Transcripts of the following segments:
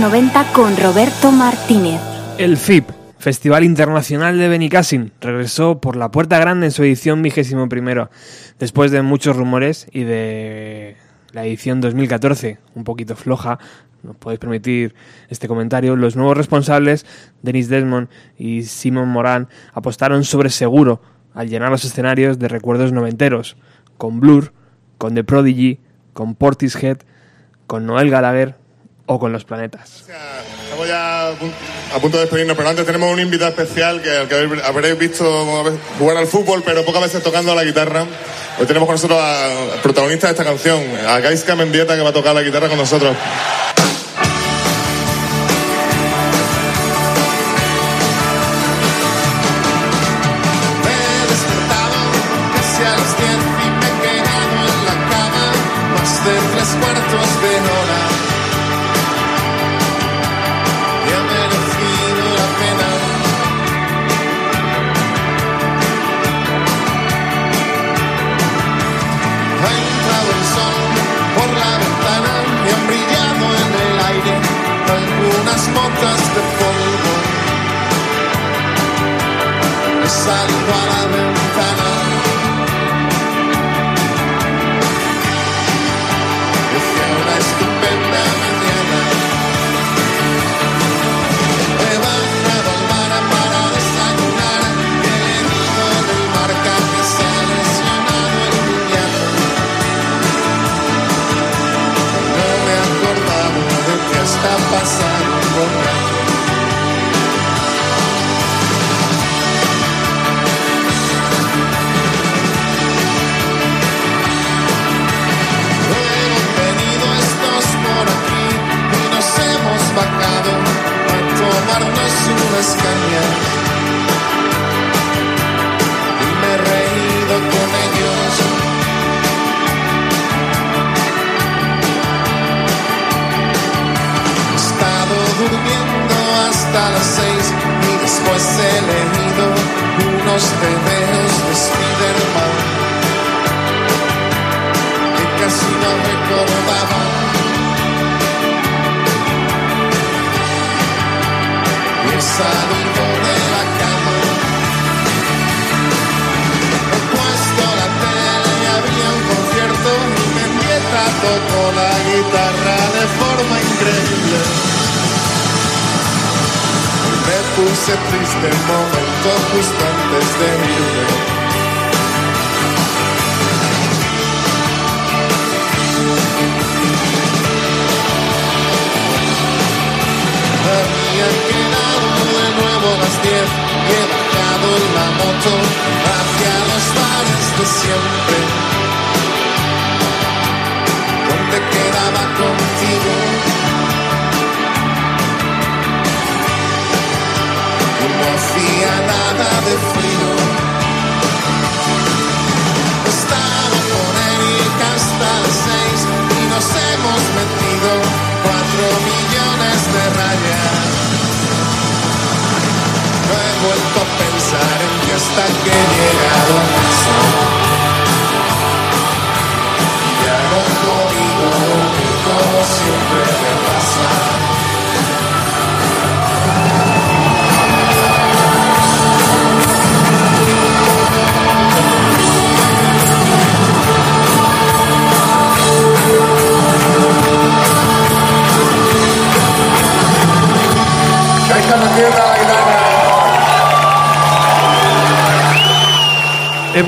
90 con Roberto Martínez. El FIP, Festival Internacional de Benicassin, regresó por la puerta grande en su edición vigésimo primero, después de muchos rumores y de la edición 2014, un poquito floja, no podéis permitir este comentario, los nuevos responsables, Denis Desmond y Simon Moran, apostaron sobre seguro al llenar los escenarios de recuerdos noventeros, con Blur, con The Prodigy, con Portishead, con Noel Gallagher o con los planetas. Estamos ya a punto de despedirnos, pero antes tenemos un invitado especial que, que habréis visto jugar al fútbol, pero pocas veces tocando la guitarra. Hoy tenemos con nosotros al protagonista de esta canción, a Gaiska Mendieta, que va a tocar la guitarra con nosotros.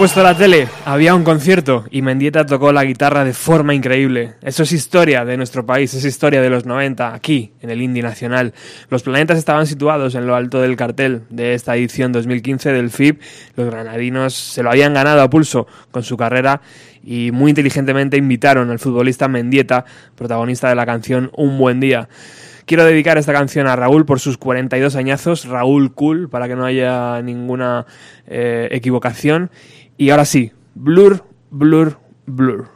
Puesto la tele, había un concierto y Mendieta tocó la guitarra de forma increíble. Eso es historia de nuestro país, es historia de los 90, aquí, en el Indie Nacional. Los planetas estaban situados en lo alto del cartel de esta edición 2015 del FIP. Los granadinos se lo habían ganado a pulso con su carrera y muy inteligentemente invitaron al futbolista Mendieta, protagonista de la canción Un buen día. Quiero dedicar esta canción a Raúl por sus 42 añazos, Raúl Cool, para que no haya ninguna eh, equivocación. Y ahora sí, Blur, Blur, Blur.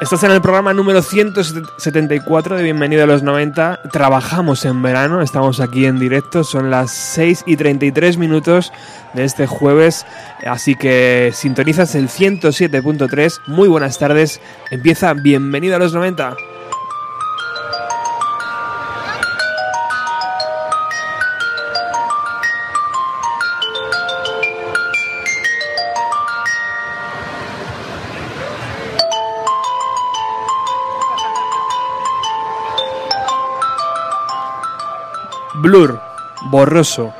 Estás en el programa número 174 de Bienvenido a los 90. Trabajamos en verano, estamos aquí en directo, son las 6 y 33 minutos de este jueves, así que sintonizas el 107.3. Muy buenas tardes, empieza Bienvenido a los 90. Blur, Borroso,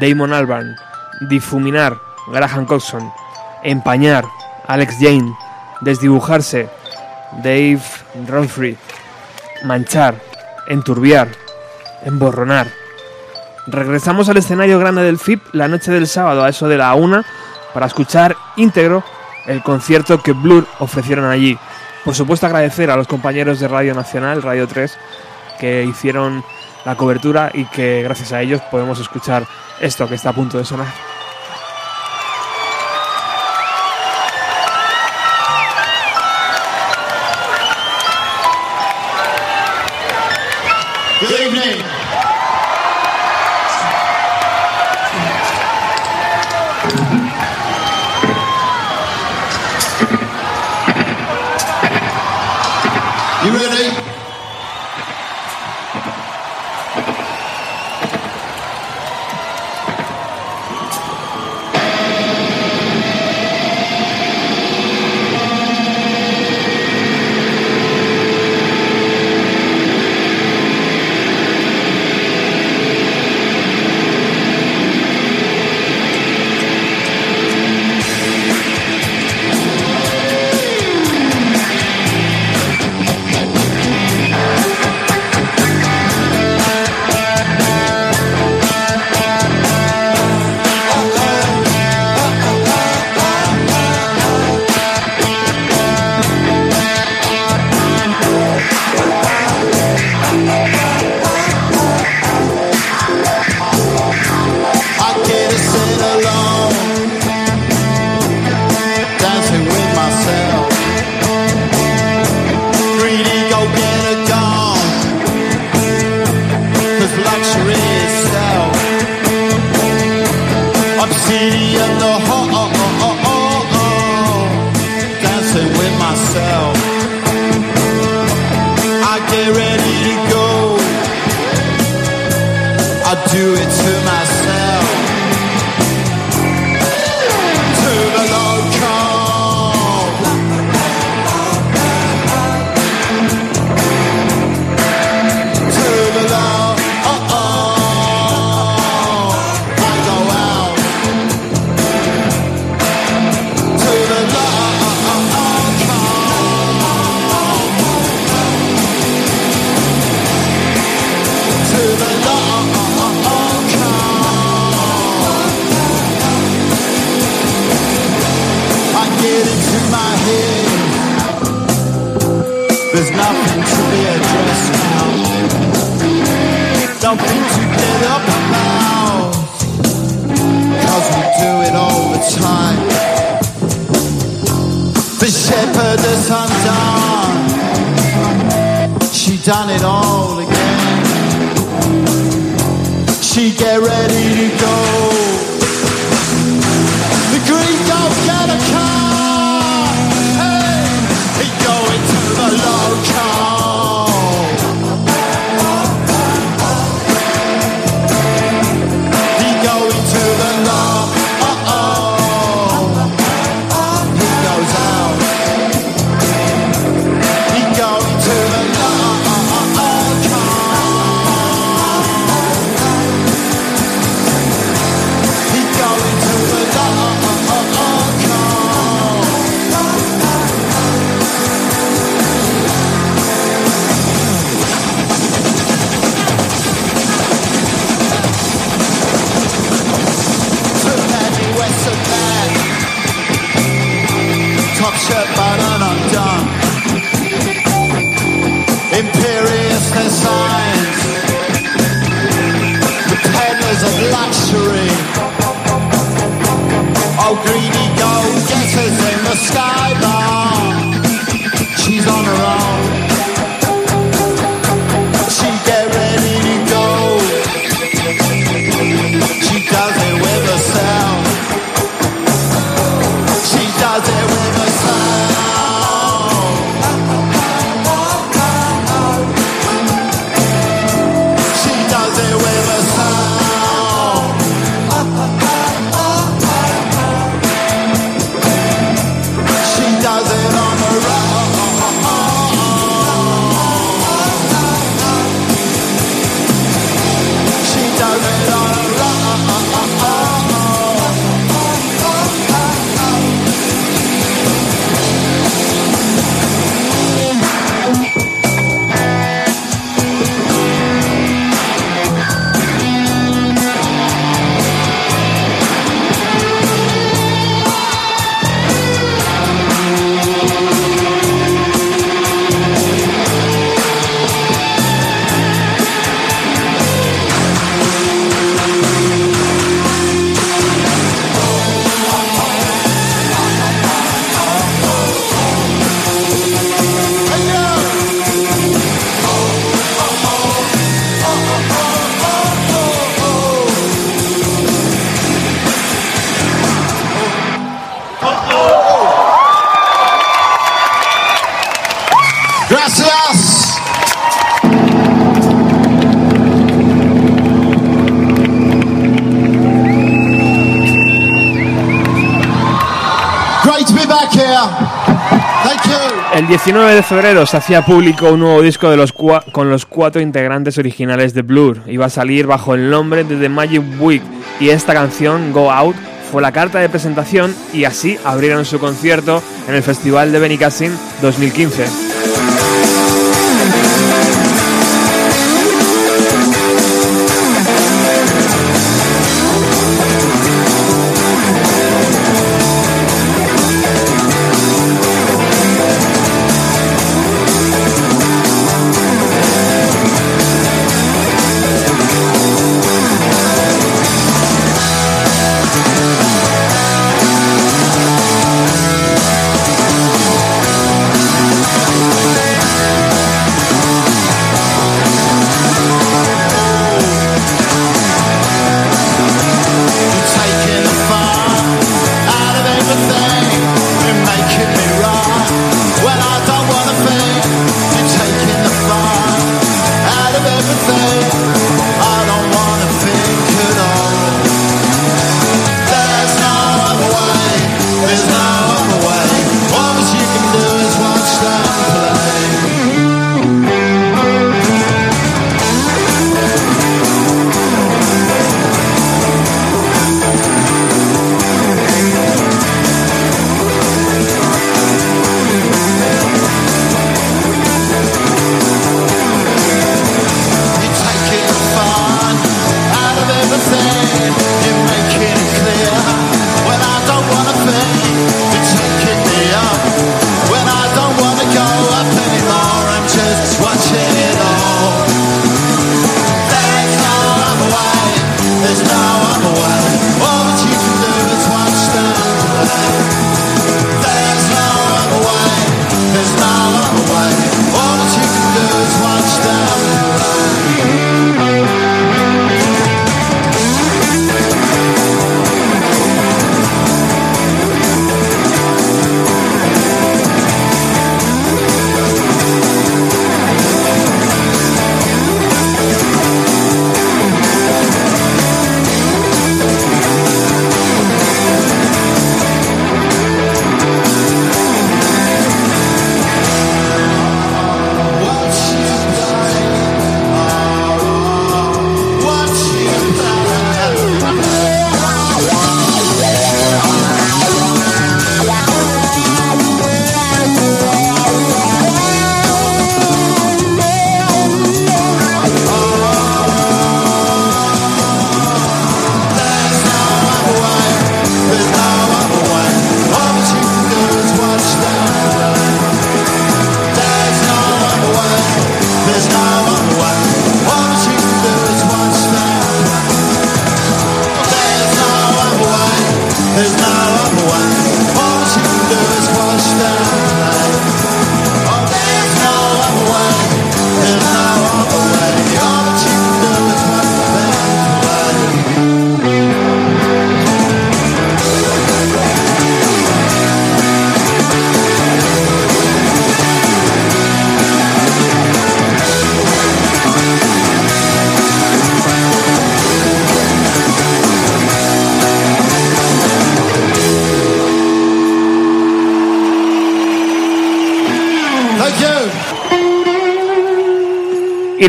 Damon Albarn, Difuminar, Graham Coxon, Empañar, Alex Jane, Desdibujarse, Dave Ronfrey, Manchar, Enturbiar, Emborronar. Regresamos al escenario grande del FIP la noche del sábado a eso de la una para escuchar íntegro el concierto que Blur ofrecieron allí. Por supuesto agradecer a los compañeros de Radio Nacional, Radio 3, que hicieron la cobertura y que gracias a ellos podemos escuchar esto que está a punto de sonar. 19 de febrero se hacía público un nuevo disco de los con los cuatro integrantes originales de Blur. Iba a salir bajo el nombre de The Magic Week y esta canción, Go Out, fue la carta de presentación y así abrieron su concierto en el Festival de Benicassin 2015.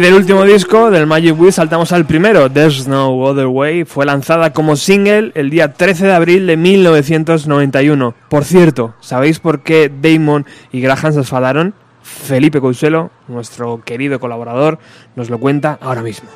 Del último disco, del Magic Wheel, saltamos al primero, There's No Other Way. Fue lanzada como single el día 13 de abril de 1991. Por cierto, ¿sabéis por qué Damon y Graham se enfadaron? Felipe Consuelo, nuestro querido colaborador, nos lo cuenta ahora mismo.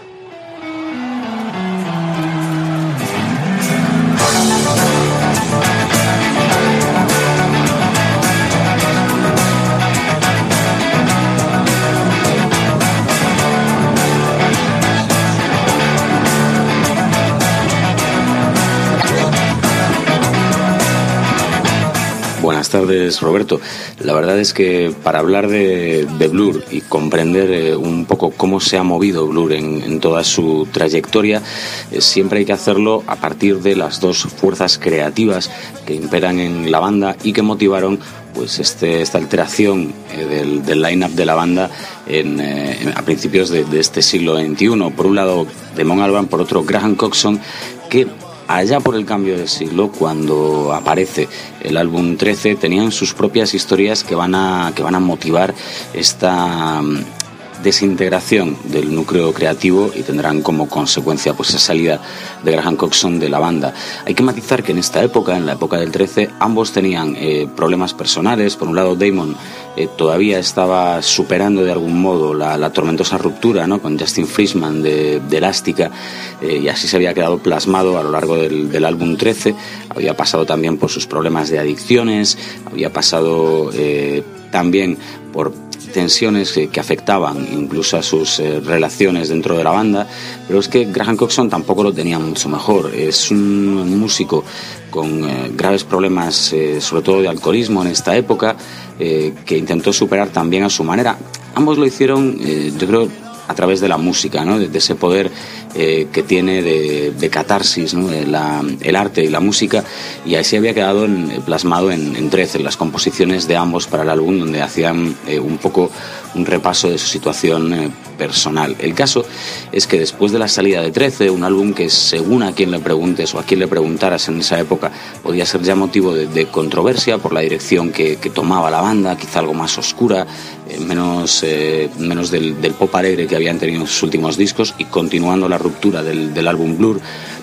Tardes, Roberto. La verdad es que para hablar de, Blur y comprender eh, un poco cómo se ha movido Blur en, toda su trayectoria, eh, siempre hay que hacerlo a partir de las dos fuerzas creativas que imperan en la banda y que motivaron pues este, esta alteración eh, del, line-up de la banda en, a principios de, de este siglo XXI. Por un lado, Damon Albarn, por otro, Graham Coxon, que allá por el cambio de siglo, cuando aparece el álbum 13, tenían sus propias historias que van a, que van a motivar esta desintegración del núcleo creativo y tendrán como consecuencia pues esa salida de Graham Coxon de la banda. Hay que matizar que en esta época, en la época del 13, ambos tenían eh, problemas personales. Por un lado, Damon eh, todavía estaba superando de algún modo la, tormentosa ruptura ¿no? con Justin Friesman de, de Elástica eh, y así se había quedado plasmado a lo largo del, álbum 13. Había pasado también por sus problemas de adicciones, había pasado también por tensiones que, afectaban incluso a sus eh, relaciones dentro de la banda, pero es que Graham Coxon tampoco lo tenía mucho mejor. Es un músico con eh, graves problemas, eh, sobre todo de alcoholismo en esta época, que intentó superar también a su manera. Ambos lo hicieron, yo creo, a través de la música, ¿no? de, ese poder eh, que tiene de, catarsis, el arte y la música, y así había quedado en- plasmado en, en 13, en las composiciones de ambos para el álbum, donde hacían eh, un poco un repaso de su situación eh, personal. El caso es que después de la salida de 13, un álbum que según a quien le preguntes o a quien le preguntaras en esa época, podía ser ya motivo de, controversia por la dirección que, tomaba la banda, quizá algo más oscura, eh, menos, eh, menos del, pop alegre que habían tenido en sus últimos discos y continuando la ruptura del, del álbum Blur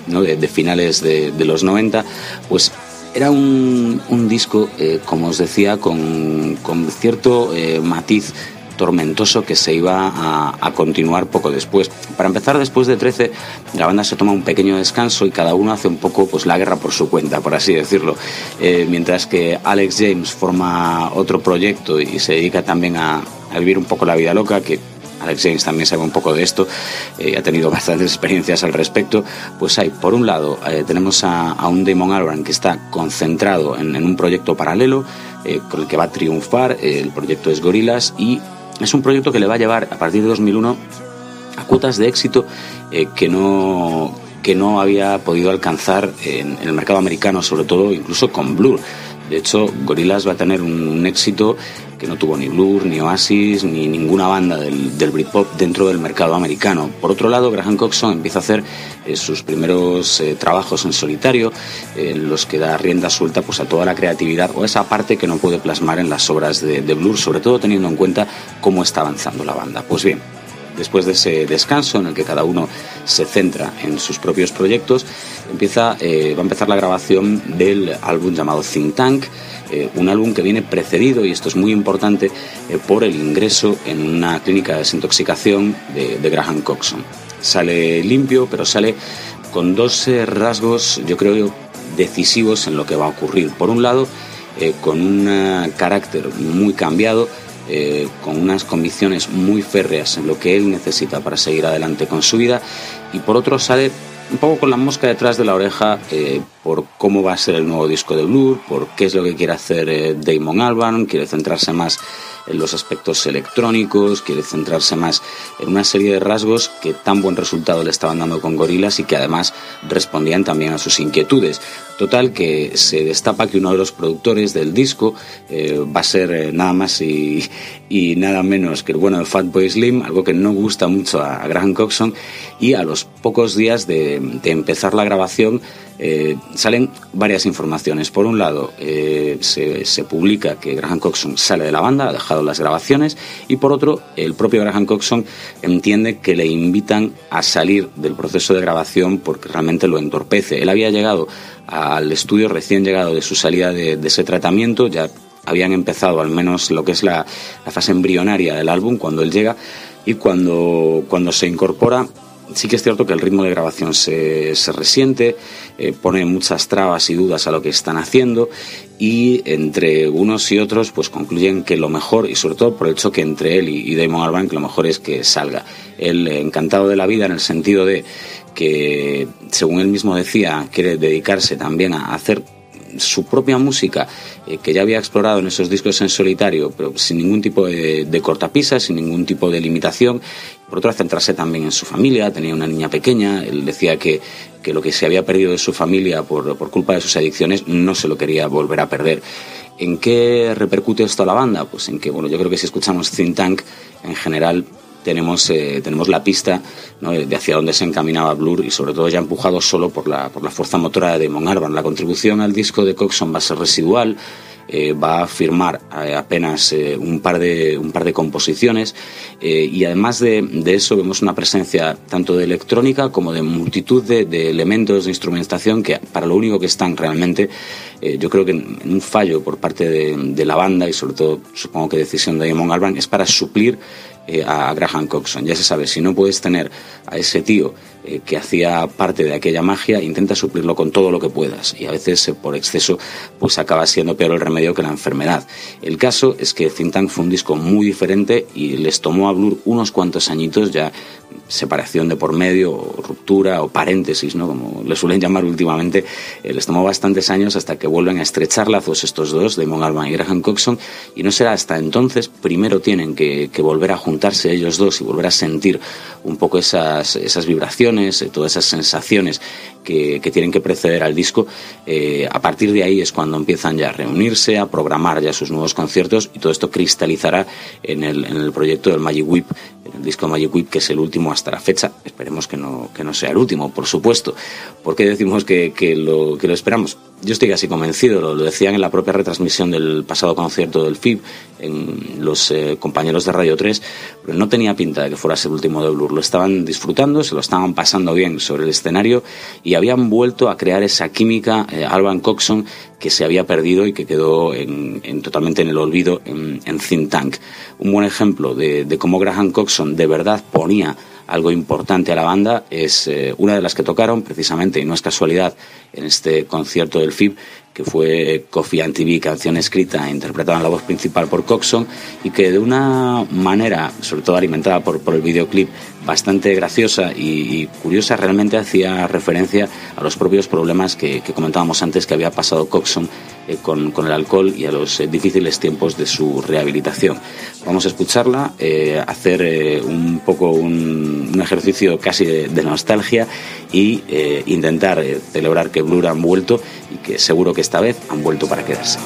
¿no? de, finales de, los 90, pues era un, un disco, eh, como os decía, con, con cierto eh, matiz tormentoso que se iba a, continuar poco después. Para empezar, después de 13, la banda se toma un pequeño descanso y cada uno hace un poco pues, la guerra por su cuenta, por así decirlo. Eh, mientras que Alex James forma otro proyecto y se dedica también a, vivir un poco la vida loca, que Alex James también sabe un poco de esto, eh, ha tenido bastantes experiencias al respecto. Pues hay, por un lado, eh, tenemos a, un Damon Albarn que está concentrado en, un proyecto paralelo eh, con el que va a triunfar. El proyecto es Gorillaz y es un proyecto que le va a llevar a partir de 2001 a cuotas de éxito eh, que no que no había podido alcanzar en, en el mercado americano, sobre todo incluso con Blur. De hecho, Gorillaz va a tener un, éxito que no tuvo ni Blur, ni Oasis, ni ninguna banda del, del Britpop dentro del mercado americano. Por otro lado, Graham Coxon empieza a hacer eh, sus primeros eh, trabajos en solitario, en los que da rienda suelta pues, a toda la creatividad o esa parte que no puede plasmar en las obras de, de Blur, sobre todo teniendo en cuenta cómo está avanzando la banda. Pues bien, después de ese descanso en el que cada uno se centra en sus propios proyectos, empieza, eh, va a empezar la grabación del álbum llamado Think Tank, eh, un álbum que viene precedido, y esto es muy importante, eh, por el ingreso en una clínica de desintoxicación de, de Graham Coxon. Sale limpio, pero sale con dos rasgos, yo creo, decisivos en lo que va a ocurrir. Por un lado, con un carácter muy cambiado, eh, con unas convicciones muy férreas en lo que él necesita para seguir adelante con su vida, y por otro sale un poco con la mosca detrás de la oreja eh, por cómo va a ser el nuevo disco de Blur, por qué es lo que quiere hacer eh, Damon Albarn, quiere centrarse más en los aspectos electrónicos, quiere centrarse más en una serie de rasgos que tan buen resultado le estaban dando con Gorillaz y que además respondían también a sus inquietudes. Total que se destapa que uno de los productores del disco eh, va a ser eh, nada más y, nada menos que el bueno de Fatboy Slim, algo que no gusta mucho a, a Graham Coxon, y a los pocos días de empezar la grabación eh, salen varias informaciones. Por un lado, eh, se, publica que Graham Coxon sale de la banda, ha dejado las grabaciones y por otro el propio Graham Coxon entiende que le invitan a salir del proceso de grabación porque realmente lo entorpece. Él había llegado al estudio recién llegado de su salida de, ese tratamiento, ya habían empezado al menos lo que es la, fase embrionaria del álbum cuando él llega y cuando, cuando se incorpora sí que es cierto que el ritmo de grabación se, se resiente, eh, pone muchas trabas y dudas a lo que están haciendo y entre unos y otros pues concluyen que lo mejor, y sobre todo por el choque entre él y, Damon Albarn, que lo mejor es que salga. Él encantado de la vida en el sentido de que, según él mismo decía, quiere dedicarse también a hacer su propia música, eh, que ya había explorado en esos discos en solitario, pero sin ningún tipo de, de cortapisa, sin ningún tipo de limitación. Por otro, centrarse también en su familia, tenía una niña pequeña, él decía que, que lo que se había perdido de su familia por, por culpa de sus adicciones no se lo quería volver a perder. ¿En qué repercute esto a la banda? Pues en que, bueno, yo creo que si escuchamos Think Tank, en general tenemos, eh, tenemos la pista de hacia dónde se encaminaba Blur y sobre todo ya empujado solo por la, por la fuerza motora de Damon Albarn. La contribución al disco de Coxon va a ser residual, eh, va a firmar eh, apenas un, par de, un par de composiciones y además de, de, eso vemos una presencia tanto de electrónica como de multitud de, elementos de instrumentación que para lo único que están realmente yo creo que en, un fallo por parte de, de, la banda y sobre todo supongo que decisión de Damon Albarn es para suplir eh, a Graham Coxon. Ya se sabe, si no puedes tener a ese tío eh, que hacía parte de aquella magia, intenta suplirlo con todo lo que puedas. Y a veces, eh, por exceso, pues acaba siendo peor el remedio que la enfermedad. El caso es que Think Tank fue un disco muy diferente y les tomó a Blur unos cuantos añitos ya separación de por medio, o ruptura o paréntesis, ¿no? como le suelen llamar últimamente, les tomó bastantes años hasta que vuelven a estrechar lazos estos dos, Damon Albarn y Graham Coxon, y no será hasta entonces, primero tienen que, que volver a juntarse ellos dos y volver a sentir un poco esas, esas vibraciones, eh, todas esas sensaciones que, tienen que preceder al disco. Eh, a partir de ahí es cuando empiezan ya a reunirse, a programar ya sus nuevos conciertos y todo esto cristalizará en el, proyecto del Magic Whip, el disco Magic Whip, que es el último hasta la fecha. Esperemos que no, que no sea el último, por supuesto. ¿Por qué decimos que, lo, que lo esperamos? Yo estoy casi convencido, lo, lo, decían en la propia retransmisión del pasado concierto del FIB, en los eh, compañeros de Radio 3, pero no tenía pinta de que fuera el último de Blur. Lo estaban disfrutando, se lo estaban pasando bien sobre el escenario y habían vuelto a crear esa química eh, Alban Coxon que se había perdido y que quedó en, en, totalmente en el olvido en, en Think Tank. Un buen ejemplo de, cómo Graham Coxon de verdad ponía algo importante a la banda es eh, una de las que tocaron precisamente, y no es casualidad, en este concierto del FIB, que fue Coffee and TV, canción escrita e interpretada en la voz principal por Coxon, y que de una manera, sobre todo alimentada por el videoclip, bastante graciosa y, curiosa, realmente hacía referencia a los propios problemas que, comentábamos antes que había pasado Coxon eh, con, con, el alcohol y a los eh, difíciles tiempos de su rehabilitación. Vamos a escucharla, eh, hacer un poco un, un, ejercicio casi de, de nostalgia y intentar celebrar que Blur han vuelto y que seguro que esta vez han vuelto para quedarse.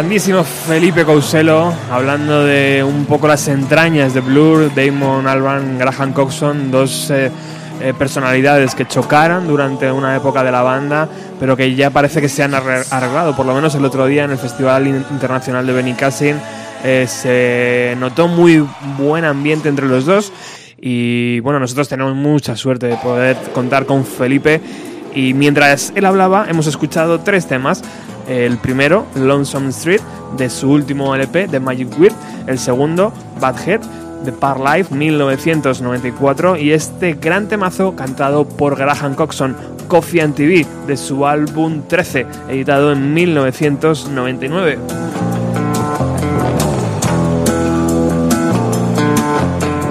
Grandísimo Felipe Couselo, hablando de un poco las entrañas de Blur, Damon Albarn, Graham Coxon, dos eh, eh, personalidades que chocaron durante una época de la banda, pero que ya parece que se han arre- arreglado. Por lo menos el otro día en el Festival In- Internacional de Benicassin eh, se notó muy buen ambiente entre los dos. Y bueno, nosotros tenemos mucha suerte de poder contar con Felipe. Y mientras él hablaba, hemos escuchado tres temas. El primero, Lonesome Street, de su último LP, The Magic Weird. El segundo, Bad Head, de Par Life, 1994. Y este gran temazo cantado por Graham Coxon, Coffee and TV, de su álbum 13, editado en 1999.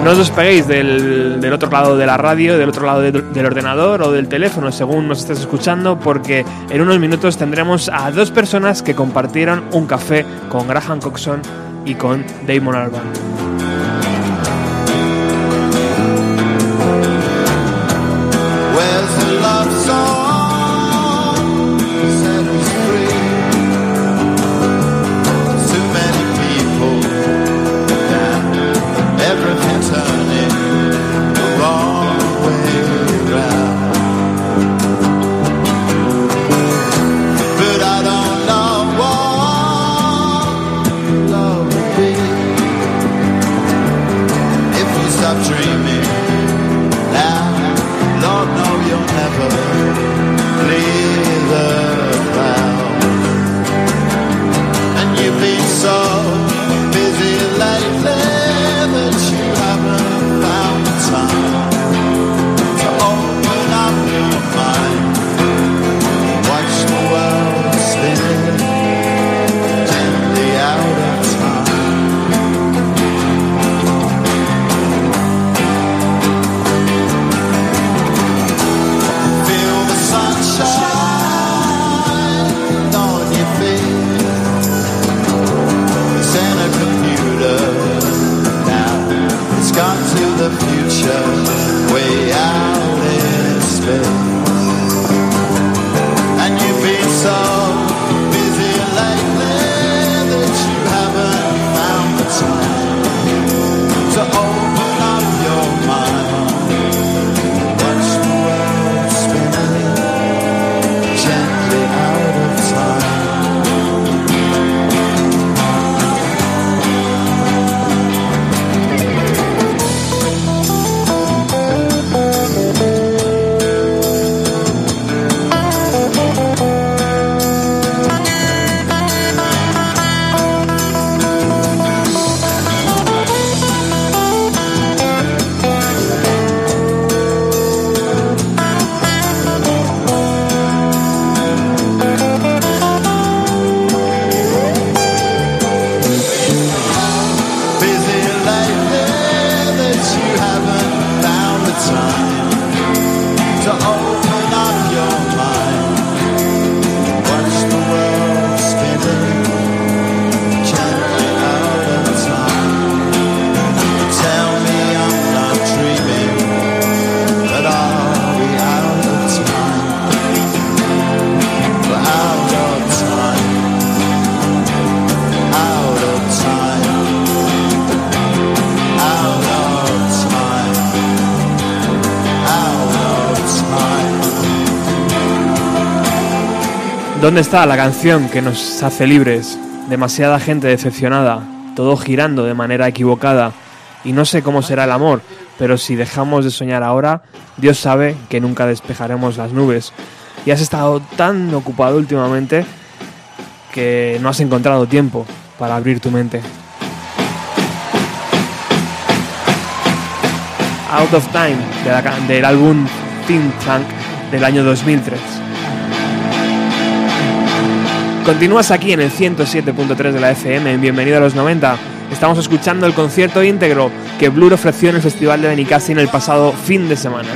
No os despeguéis del, del otro lado de la radio, del otro lado de- del ordenador o del teléfono, según nos estés escuchando, porque en unos minutos tendremos a dos personas que compartieron un café con Graham Coxon y con Damon Albarn. ¿Dónde está la canción que nos hace libres? Demasiada gente decepcionada, todo girando de manera equivocada. Y no sé cómo será el amor, pero si dejamos de soñar ahora, Dios sabe que nunca despejaremos las nubes. Y has estado tan ocupado últimamente que no has encontrado tiempo para abrir tu mente. Out of Time del álbum Think Tank del año 2003. Continúas aquí en el 107.3 de la FM, en Bienvenido a los 90. Estamos escuchando el concierto íntegro que Blur ofreció en el Festival de Benicassin el pasado fin de semana.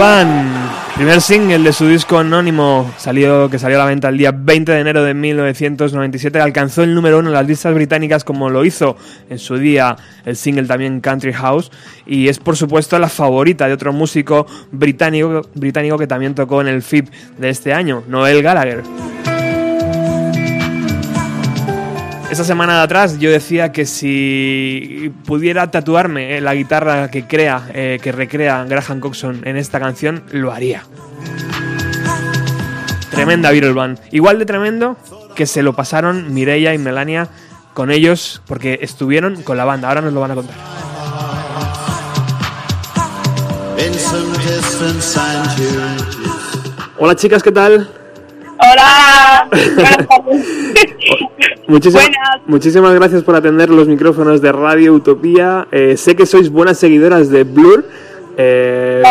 Band, primer single de su disco anónimo, salió, que salió a la venta el día 20 de enero de 1997, alcanzó el número uno en las listas británicas como lo hizo en su día el single también Country House y es por supuesto la favorita de otro músico británico, británico que también tocó en el FIP de este año, Noel Gallagher. Esa semana de atrás yo decía que si pudiera tatuarme eh, la guitarra que crea, eh, que recrea Graham Coxon en esta canción, lo haría. Tremenda Beatle Band. Igual de tremendo que se lo pasaron Mireia y Melania con ellos porque estuvieron con la banda. Ahora nos lo van a contar. Hola chicas, ¿qué tal? Hola. Muchísimas, muchísimas gracias por atender los micrófonos de Radio Utopía. Eh, sé que sois buenas seguidoras de Blur. Eh,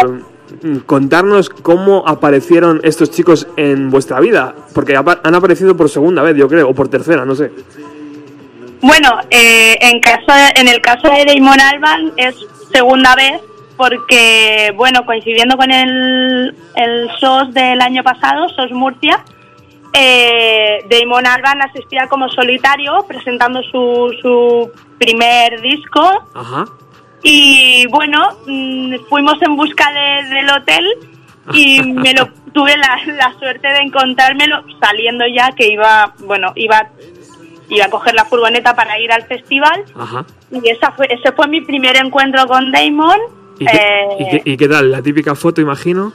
contarnos cómo aparecieron estos chicos en vuestra vida, porque han aparecido por segunda vez, yo creo, o por tercera, no sé. Bueno, eh, en, caso en el caso de Damon Alban es segunda vez porque, bueno, coincidiendo con el, el SOS del año pasado, SOS Murcia, eh, Damon Alban asistía como solitario presentando su, su primer disco. Y bueno, mm, fuimos en busca del hotel y me lo tuve la, suerte de encontrármelo saliendo ya que iba, bueno, iba iba a coger la furgoneta para ir al festival y esa fue ese fue mi primer encuentro con Damon. ¿Y qué, ¿y qué tal? La típica foto, imagino.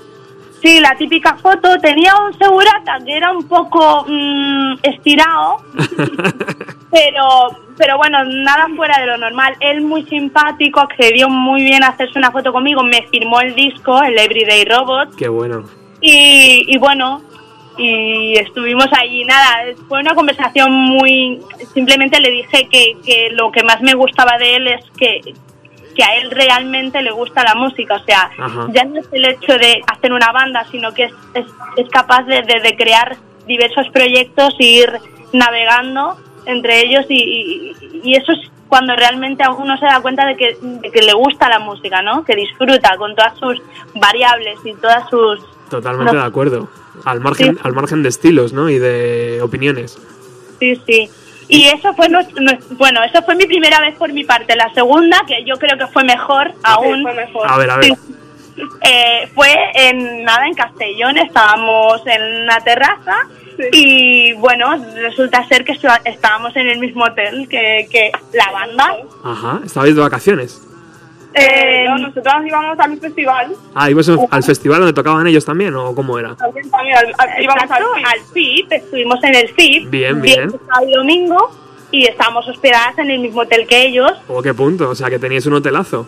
Sí, la típica foto. Tenía un segurata que era un poco mm, estirado, pero, pero bueno, nada fuera de lo normal. Él muy simpático, accedió muy bien a hacerse una foto conmigo, me firmó el disco, el Everyday Robot. Qué bueno. Y, y bueno, y estuvimos allí, nada, fue una conversación muy... Simplemente le dije que, que lo que más me gustaba de él es que, que a él realmente le gusta la música. O sea, ya no es el hecho de hacer una banda, sino que es, es, capaz de, de, crear diversos proyectos e ir navegando entre ellos y, y, eso es cuando realmente uno se da cuenta de que, que, le gusta la música, ¿no? Que disfruta con todas sus variables y todas sus... Totalmente de acuerdo. Al margen, al margen de estilos, ¿no? Y de opiniones. Sí, sí. Y eso fue, bueno, eso fue mi primera vez por mi parte. La segunda, que yo creo que fue mejor aún. Fue mejor. A ver, a ver. Eh, fue en nada en Castellón, estábamos en una terraza y bueno, resulta ser que estábamos en el mismo hotel que, que la banda. Ajá, ¿estabais de vacaciones? Eh, no, nosotros íbamos al festival. Ah, ¿ibas al festival donde tocaban ellos también o cómo era? También, también íbamos al, al FIP, estuvimos en el FIP. Bien, bien. Sábado y domingo y estábamos hospedadas en el mismo hotel que ellos. ¿O qué punto? O sea, que teníais un hotelazo.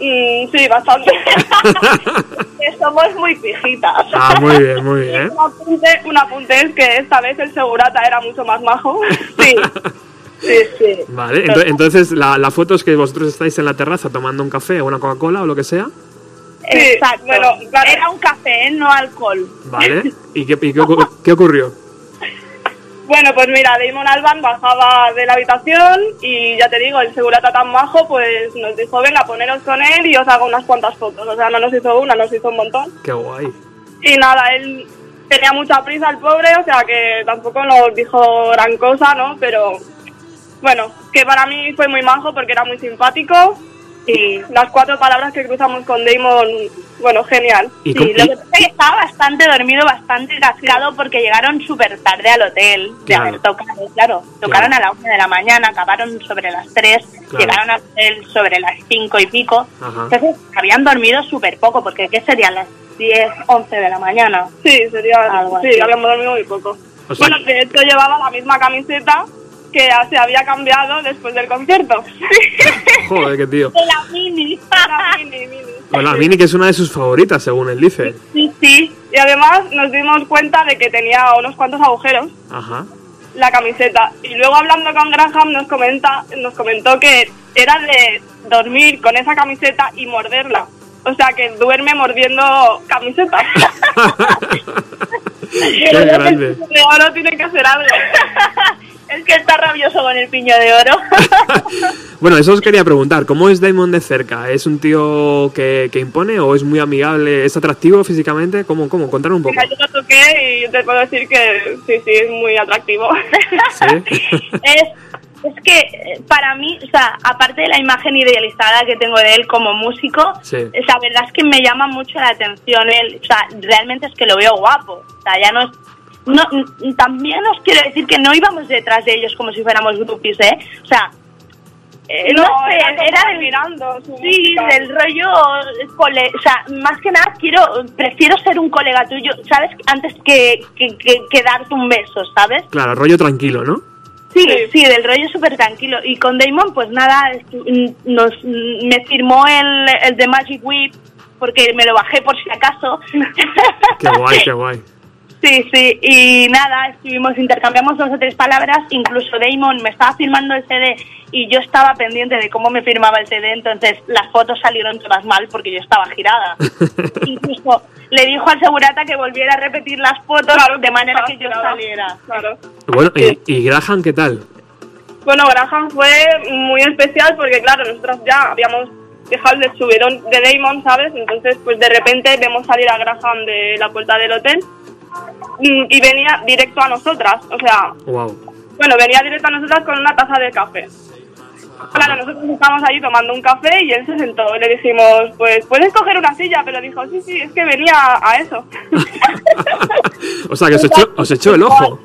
Mm, sí, bastante. Somos muy pijitas. Ah, muy bien, muy bien. un, apunte, un apunte es que esta vez el segurata era mucho más majo. Sí. Sí, sí. Vale, entonces la, la, foto es que vosotros estáis en la terraza tomando un café o una Coca-Cola o lo que sea. Exacto. Bueno, era un café, no alcohol. Vale. ¿Y qué, y qué, ocurrió? Bueno, pues mira, Damon Alban bajaba de la habitación y ya te digo, el segurata tan bajo pues nos dijo, venga, poneros con él y os hago unas cuantas fotos. O sea, no nos hizo una, nos hizo un montón. Qué guay. Y nada, él tenía mucha prisa el pobre, o sea que tampoco nos dijo gran cosa, ¿no? Pero bueno, que para mí fue muy majo porque era muy simpático y las cuatro palabras que cruzamos con Damon, bueno, genial. ¿Y lo que pasa es que estaba bastante dormido, bastante cascado porque llegaron súper tarde al hotel de haber tocado, claro. Tocaron a la una de la mañana, acabaron sobre las tres, llegaron al hotel sobre las cinco y pico. Entonces habían dormido súper poco porque ¿qué serían las 10, 11 de la mañana? Sí, sería algo Sí, habíamos dormido muy poco. bueno, de hecho llevaba la misma camiseta que se había cambiado después del concierto. Joder, qué tío. La mini. La mini, mini. la mini que es una de sus favoritas, según él dice. Sí, sí. Y además nos dimos cuenta de que tenía unos cuantos agujeros. Ajá. La camiseta. Y luego hablando con Graham nos comenta, nos comentó que era de dormir con esa camiseta y morderla. O sea que duerme mordiendo camisetas. Qué grande. Ahora tiene que hacer algo. Es que está rabioso con el piño de oro. Bueno, eso os quería preguntar, ¿cómo es Damon de cerca? ¿Es un tío que, que impone o es muy amigable? ¿Es atractivo físicamente? ¿Cómo? ¿Cómo? Contanos un poco. Mira, yo lo toqué y te puedo decir que sí, sí, es muy atractivo. ¿Sí? es, es que eh, para mí, o sea, aparte de la imagen idealizada que tengo de él como músico, Sí. la verdad es que me llama mucho la atención él, o sea, realmente es que lo veo guapo, o sea, ya no es... No, n- también os quiero decir que no íbamos detrás de ellos como si fuéramos groupies, ¿eh? O sea, eh, no, No, sé, era era del- su Sí, música. del rollo, cole- o sea, más que nada quiero, prefiero ser un colega tuyo, ¿sabes? Antes que, que, que, que darte un beso, ¿sabes? Claro, rollo tranquilo, ¿no? Sí, Sí. sí, del rollo súper tranquilo. Y con Damon, pues nada, mm, nos, mm, me firmó el, el de Magic Whip porque me lo bajé por si acaso. Qué guay, qué guay. Sí, sí, y nada, estuvimos, intercambiamos dos o tres palabras, incluso Damon me estaba firmando el CD y yo estaba pendiente de cómo me firmaba el CD, entonces las fotos salieron todas mal porque yo estaba girada. incluso le dijo al segurata que volviera a repetir las fotos de manera que yo Claro, saliera. Claro. Bueno, ¿y, y Graham qué tal? Bueno, Graham fue muy especial porque, claro, nosotros ya habíamos dejado el subidón de Damon, ¿sabes? Entonces, pues de repente vemos salir a Graham de la puerta del hotel y venía directo a nosotras. O sea, Wow. bueno, venía directo a nosotras con una taza de café. Claro, nosotros estábamos allí tomando un café y él se sentó y le dijimos, pues puedes coger una silla, pero dijo, sí, sí, es que venía a eso. o sea, que os echó, os echó el ojo.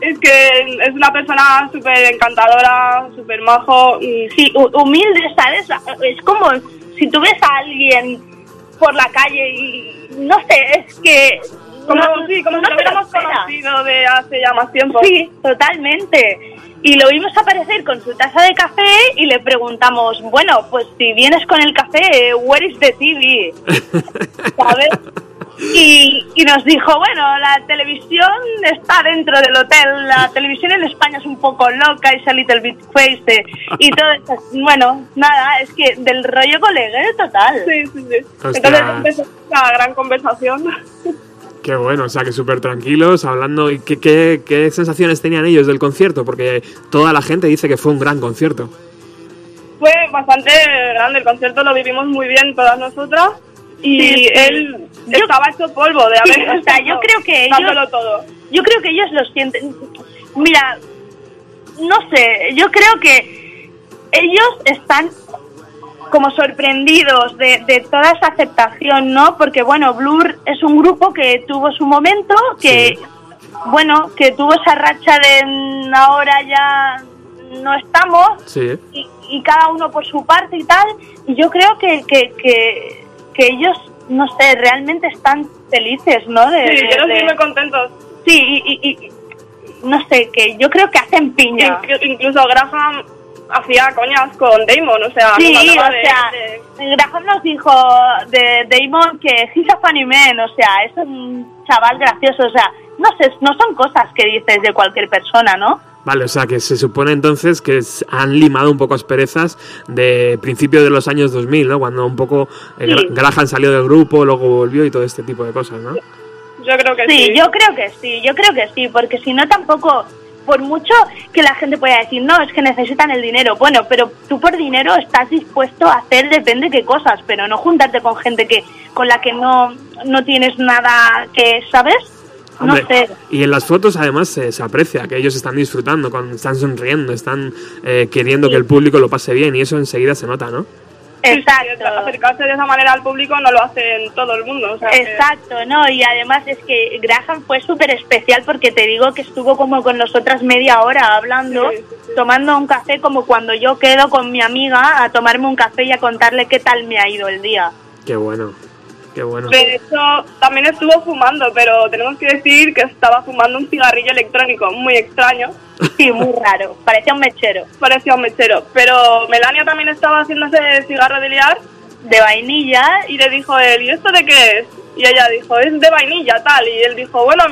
es que es una persona súper encantadora, súper majo. Sí, hu- humilde, ¿sabes? Es como si tú ves a alguien por la calle y no sé, es que... Como, no- sí, como no si lo hubiéramos conocido de hace ya más tiempo. Sí, totalmente. Y lo vimos aparecer con su taza de café y le preguntamos, bueno, pues si vienes con el café, where is the TV? ¿Sabes? Y, y nos dijo, bueno, la televisión está dentro del hotel, la televisión en España es un poco loca, es a little bit crazy. Y todo eso, bueno, nada, es que del rollo colegué total. Sí, sí, sí. Ostras. Entonces empezó una gran conversación. Qué bueno, o sea, que súper tranquilos, hablando. ¿Y qué, qué, qué sensaciones tenían ellos del concierto? Porque toda la gente dice que fue un gran concierto. Fue bastante grande, el concierto lo vivimos muy bien todas nosotras. Y Sí, sí. él Yo- estaba hecho polvo de Sí, haber o sea, yo creo que ellos- todo. Yo creo que ellos lo sienten. Mira, no sé, yo creo que ellos están como sorprendidos de, de toda esa aceptación, ¿no? Porque, bueno, Blur es un grupo que tuvo su momento, que, Sí. bueno, que tuvo esa racha de mm, ahora ya no estamos, Sí. y, y cada uno por su parte y tal, y yo creo que, que, que, que ellos, no sé, realmente están felices, ¿no? De, Sí, de- sí muy contentos. Sí, y, y- y- no sé, que yo creo que hacen piña. Inclu- incluso Graham hacía coñas con Damon, o sea, Sí, o de- sea, de- Graham nos dijo de Damon que he's a funny man, o sea, es un chaval gracioso, o sea, no sé, no son cosas que dices de cualquier persona, ¿no? Vale, o sea, que se supone entonces que han limado un poco asperezas de principio de los años 2000, ¿no? Cuando un poco eh, Sí. Graham salió del grupo, luego volvió y todo este tipo de cosas, ¿no? yo creo que Sí, sí. yo creo que sí, yo creo que sí, porque si no tampoco, por mucho que la gente pueda decir, no, es que necesitan el dinero, bueno, pero tú por dinero estás dispuesto a hacer depende qué cosas, pero no juntarte con gente que con la que no, no tienes nada que, ¿sabes? No sé. Y en las fotos además se, se aprecia que ellos están disfrutando, con, están sonriendo, están eh, queriendo que el público lo pase bien y eso enseguida se nota, ¿no? Sí, Exacto. acercarse de esa manera al público no lo hacen todo el mundo. O sea, que- Exacto, ¿no? Y además es que Graham fue súper especial porque te digo que estuvo como con nosotras media hora hablando, Sí, sí, sí. tomando un café como cuando yo quedo con mi amiga a tomarme un café y a contarle qué tal me ha ido el día. Qué bueno, qué bueno. De hecho, también estuvo fumando, pero tenemos que decir que estaba fumando un cigarrillo electrónico muy extraño. Sí, muy raro, parecía un mechero. Parecía un mechero. Pero Melania también estaba haciendo ese cigarro de liar De vainilla y le dijo él, ¿y esto de qué es? Y ella dijo, es de vainilla, tal. Y él dijo, bueno,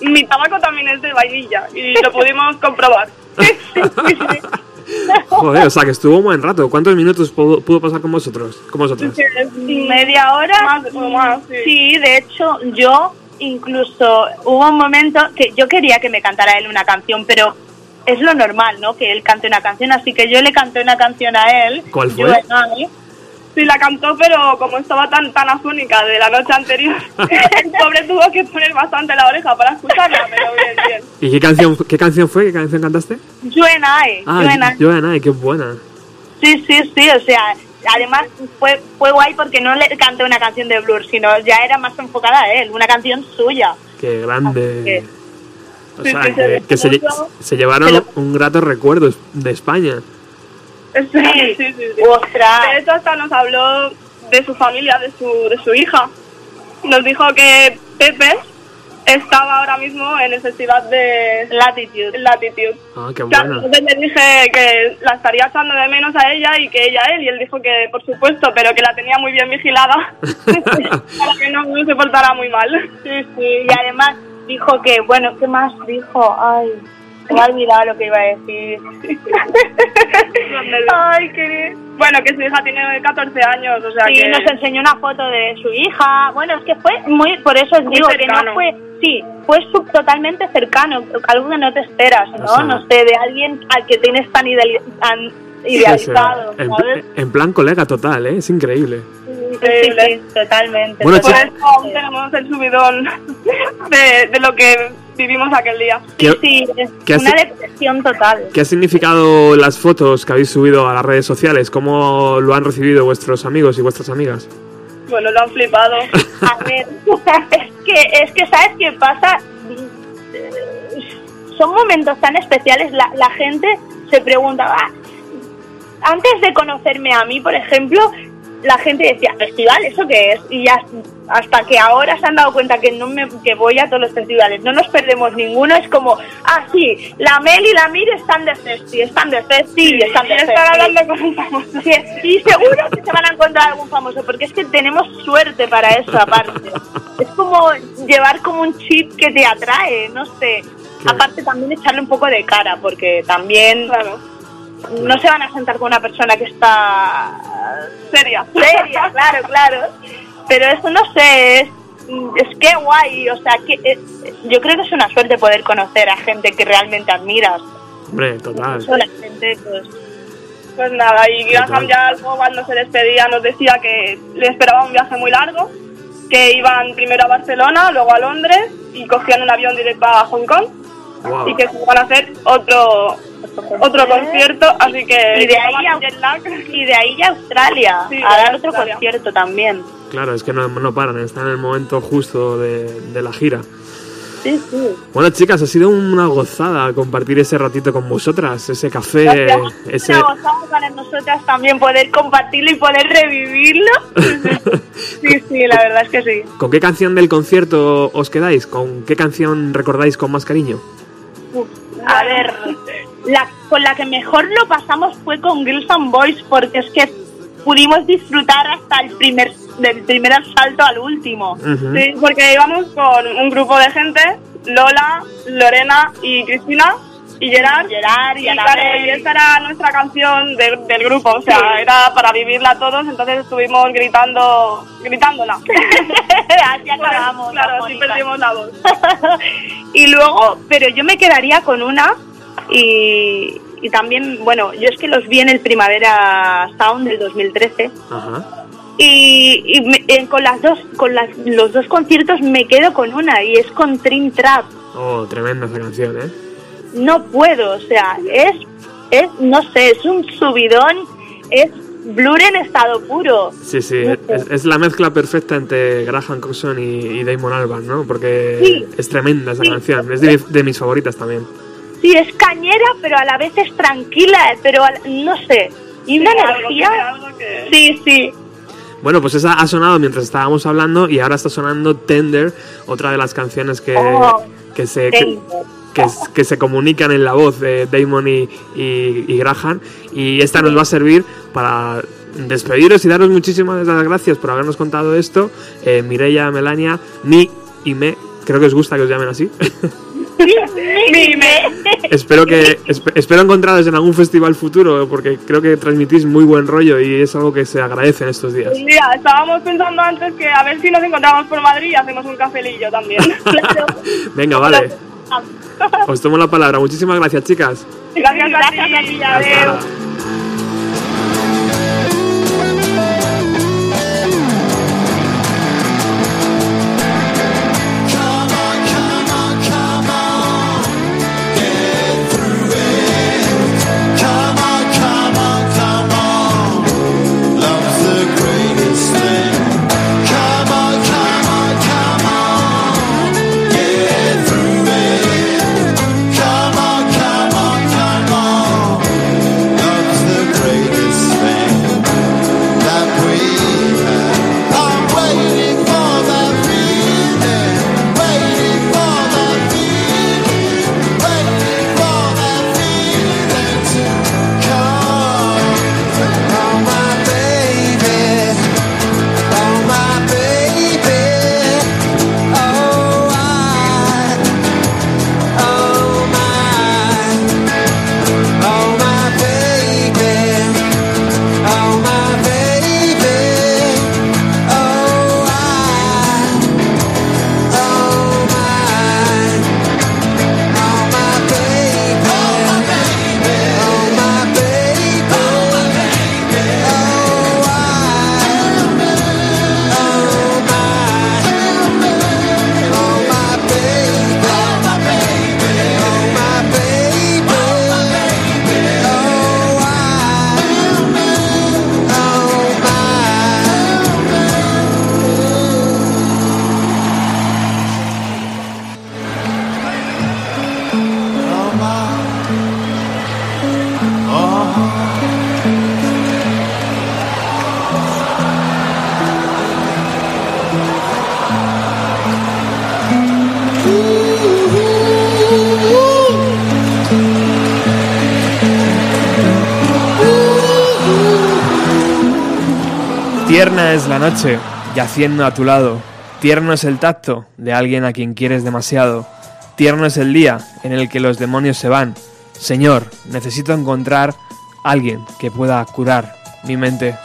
mi tabaco también es de vainilla. Y lo pudimos comprobar. Joder, o sea, que estuvo un buen rato. ¿Cuántos minutos pudo, pudo pasar con vosotros? Con vosotras? media hora. Más o más, sí. Sí, de hecho, yo incluso hubo un momento que yo quería que me cantara él una canción, pero es lo normal, ¿no? Que él cante una canción, así que yo le canté una canción a él. ¿Cuál fue? I. Sí, la cantó, pero como estaba tan tan afónica de la noche anterior, el pobre tuvo que poner bastante la oreja para escucharla, pero bien, bien. ¿Y qué canción, qué canción fue? ¿Qué canción cantaste? You and I. Ah, you and I. yo Ana, qué buena. Sí, sí, sí, o sea, además fue, fue guay porque no le canté una canción de Blur, sino ya era más enfocada a él, una canción suya. Qué grande. que- O Sí, sea, que, se, llevaron Pero- un grato recuerdo de España. Sí, sí, sí. sí. Ostras. De hecho, hasta nos habló de su familia, de su, de su hija. Nos dijo que Pepe estaba ahora mismo en el festival de Latitude. Latitude. Ah, qué buena. entonces le dije que la estaría echando de menos a ella y que ella a él. Y él dijo que, por supuesto, pero que la tenía muy bien vigilada para que no se portara muy mal. Sí, sí, y además dijo que, bueno, ¿qué más dijo? Ay, se me ha olvidado lo que iba a decir. Ay, qué... Bueno, que su hija tiene 14 años, o sea Sí, que... nos enseñó una foto de su hija. Bueno, es que fue muy, por eso os Muy digo que cercano. no fue, sí, fue sub- totalmente cercano, algo que no te esperas, ¿no? O sea- no sé, de alguien al que tienes tan, ideali- tan idealizado, en, ¿sabes? en plan colega total, ¿eh? Es increíble. Sí, sí, totalmente. Bueno, Por eso aún tenemos el subidón de, de lo que vivimos aquel día. ¿Qué, Sí, es ¿Qué una depresión total. qué ha significado las fotos que habéis subido a las redes sociales? ¿Cómo lo han recibido vuestros amigos y vuestras amigas? Bueno, lo han flipado. A ver, es que, es que ¿sabes qué pasa? Son momentos tan especiales, la, la gente se pregunta, "Ah, antes de conocerme a mí, por ejemplo, la gente decía, festival, ¿eso qué es? Y ya hasta que ahora se han dado cuenta que no me que voy a todos los festivales, no nos perdemos ninguno, es como, ah, sí, la Mel y la Mir están de festi, están de festi y están Y de están festi. hablando con un famoso. Sí, y seguro que se van a encontrar algún famoso, porque es que tenemos suerte para eso aparte. Es como llevar como un chip que te atrae, no sé. Aparte también echarle un poco de cara, porque también Claro. No se van a sentar con una persona que está Seria. seria, claro, claro. Pero eso no sé, es, es que guay, o sea, que es- yo creo que es una suerte poder conocer a gente que realmente admiras. Hombre, total. Eso la gente, pues, Pues nada, y Graham ya luego cuando se despedía nos decía que le esperaba un viaje muy largo, que iban primero a Barcelona, luego a Londres y cogían un avión directo a Hong Kong Wow. y que se iban a hacer otro otro concierto, así que Y de ahí a- y de ahí a Australia, Sí, a dar otro Australia. concierto también. Claro, es que no, no paran, están en el momento justo de, de la gira. Sí, sí. Bueno, chicas, ha sido una gozada compartir ese ratito con vosotras, ese café, Gracias. ese... Una gozada para nosotras también poder compartirlo y poder revivirlo. Sí, sí, la verdad es que sí. ¿Con qué canción del concierto os quedáis? ¿Con qué canción recordáis con más cariño? A ver, la, con la que mejor lo pasamos fue con Girls and Boys porque es que pudimos disfrutar hasta el primer del primer asalto al último. Sí, porque íbamos con un grupo de gente, Lola, Lorena y Cristina y Gerard. Gerard y y, claro, y esta era nuestra canción del, del grupo, o sea, Sí. era para vivirla todos, entonces estuvimos gritando, gritándola. así acabamos. claro, así bonitas. perdimos la voz. y luego, pero yo me quedaría con una y, y también, bueno, yo es que los vi en el Primavera Sound del 2013 Ajá. y, y me- eh, con las dos con las, los dos conciertos me quedo con una y es con Trim Trap. Oh, tremenda esa canción, ¿eh? No puedo, o sea, es es no sé, es un subidón, es Blur en estado puro. Sí, sí, es, es la mezcla perfecta entre Graham Coxon y, y Damon Albarn, ¿no? Porque Sí. es tremenda esa Sí. canción, es de, de mis favoritas también. Sí, es cañera, pero a la vez es tranquila, pero a la- no sé, y una Algo que- energía. algo que- Sí, sí. Bueno, pues esa ha sonado mientras estábamos hablando y ahora está sonando Tender, otra de las canciones que, Oh, que se... que-. Que, que se comunican en la voz de Damon y, y- y Graham. Y esta nos va a servir para despediros y daros muchísimas gracias por habernos contado esto. Eh, Mireia, Melania, Mi y Me. Creo que os gusta que os llamen así. Espero que esp- espero encontraros en algún festival futuro porque creo que transmitís muy buen rollo y es algo que se agradece en estos días. Mira, estábamos pensando antes que a ver si nos encontramos por Madrid y hacemos un cafelillo también. Venga, vale. Os tomo la palabra. Muchísimas gracias, chicas. Gracias, gracias a ti, Hasta Tierna es la noche, yaciendo a tu lado. Tierno es el tacto de alguien a quien quieres demasiado. Tierno es el día en el que los demonios se van. Señor, necesito encontrar alguien que pueda curar mi mente.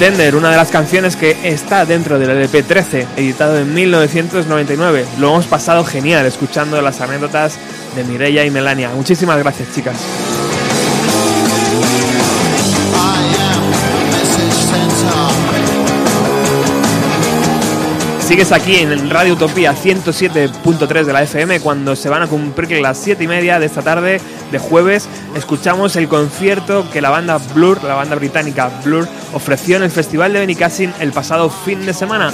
Tender, una de las canciones que está dentro del LP 13, editado en 1999. Lo hemos pasado genial escuchando las anécdotas de Mireia y Melania. Muchísimas gracias, chicas. Sigues aquí en Radio Utopía 107.3 de la FM cuando se van a cumplir las 7 y media de esta tarde de jueves. Escuchamos el concierto que la banda Blur, la banda británica Blur, ofreció en el Festival de Benicassin el pasado fin de semana.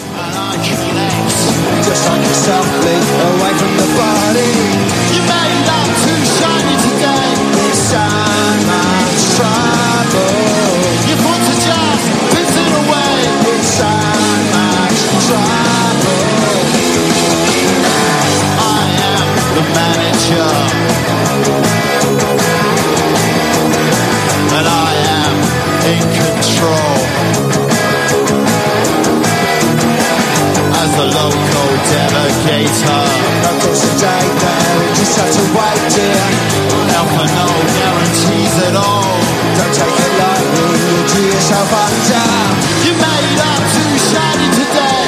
Yourself under. You made up too shiny today.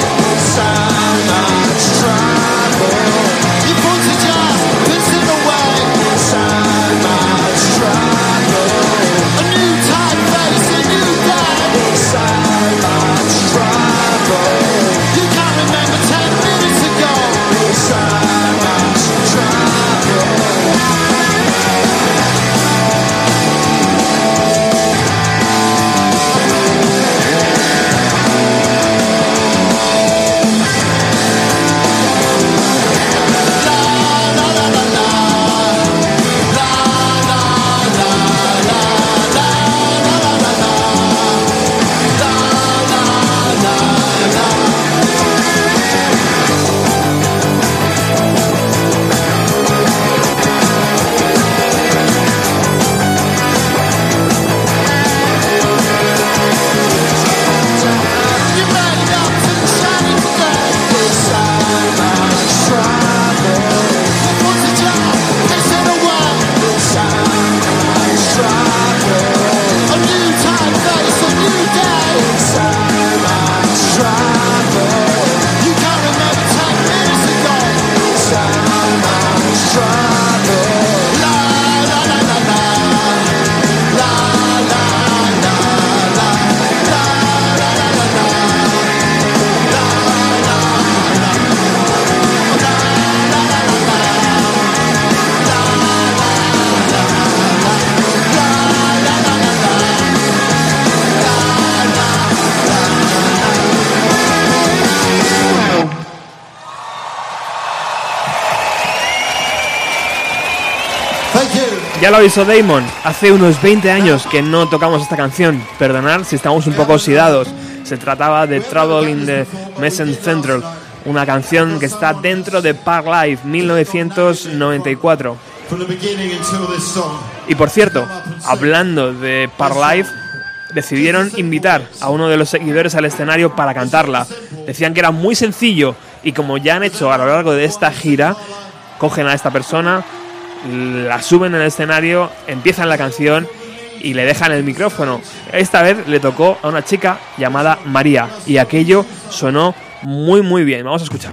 Ya lo avisó Damon, hace unos 20 años que no tocamos esta canción. Perdonad si estamos un poco oxidados. Se trataba de Trouble in the Messen Central, una canción que está dentro de Park Life 1994. From the beginning until this song. Y por cierto, hablando de Park Life, decidieron invitar a uno de los seguidores al escenario para cantarla. Decían que era muy sencillo y como ya han hecho a lo largo de esta gira, cogen a esta persona, la suben en el escenario, empiezan la canción y le dejan el micrófono. Esta vez le tocó a una chica llamada María y aquello sonó muy muy bien. Vamos a escuchar.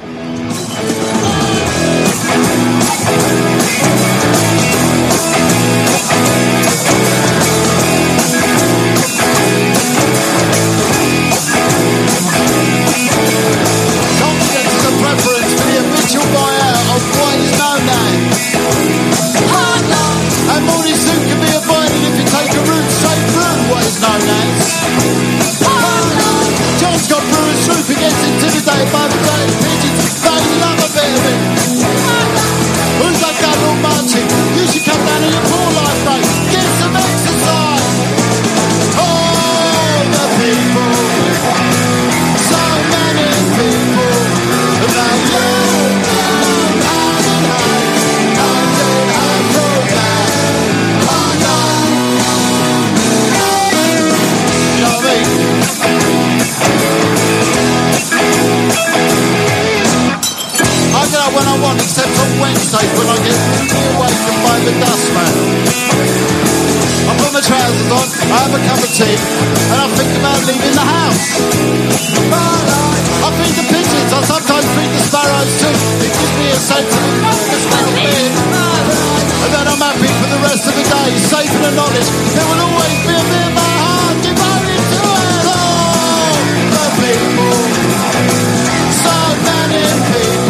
Known as. John Scott Brewer's troop he gets intimidated by the pigeons. They love a bit of. Who's that guy all marching? You should come down to your poor life on when I get really awakened by the dustman. I put my trousers on, I have a cup of tea, and I think about leaving the house. I feed the pigeons, I sometimes feed the sparrows too. It gives me a sense of well-being. And then I'm happy for the rest of the day, safe in the knowledge there will always be a bit of my heart devoted to it. Oh, the people, so many people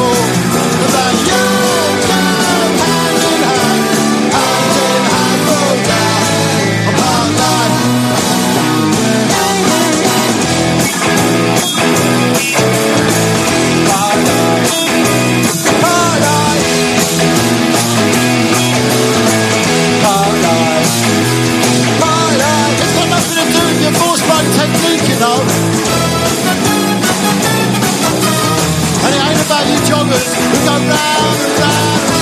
technique. And it ain't about you joggers who go round and round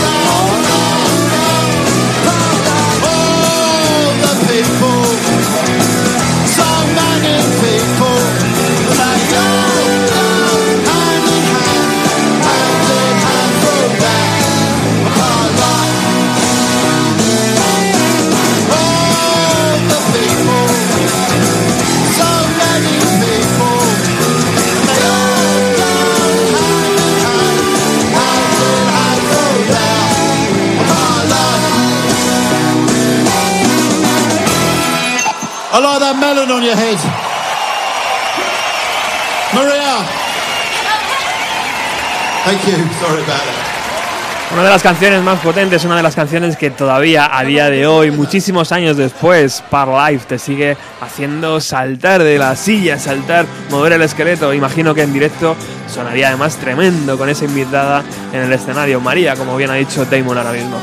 Thank you. Sorry. Una de las canciones más potentes, una de las canciones que todavía a día de hoy, muchísimos años después, Par Life te sigue haciendo saltar de la silla, saltar, mover el esqueleto. Imagino que en directo sonaría además tremendo con esa invitada en el escenario. María, como bien ha dicho Damon ahora mismo.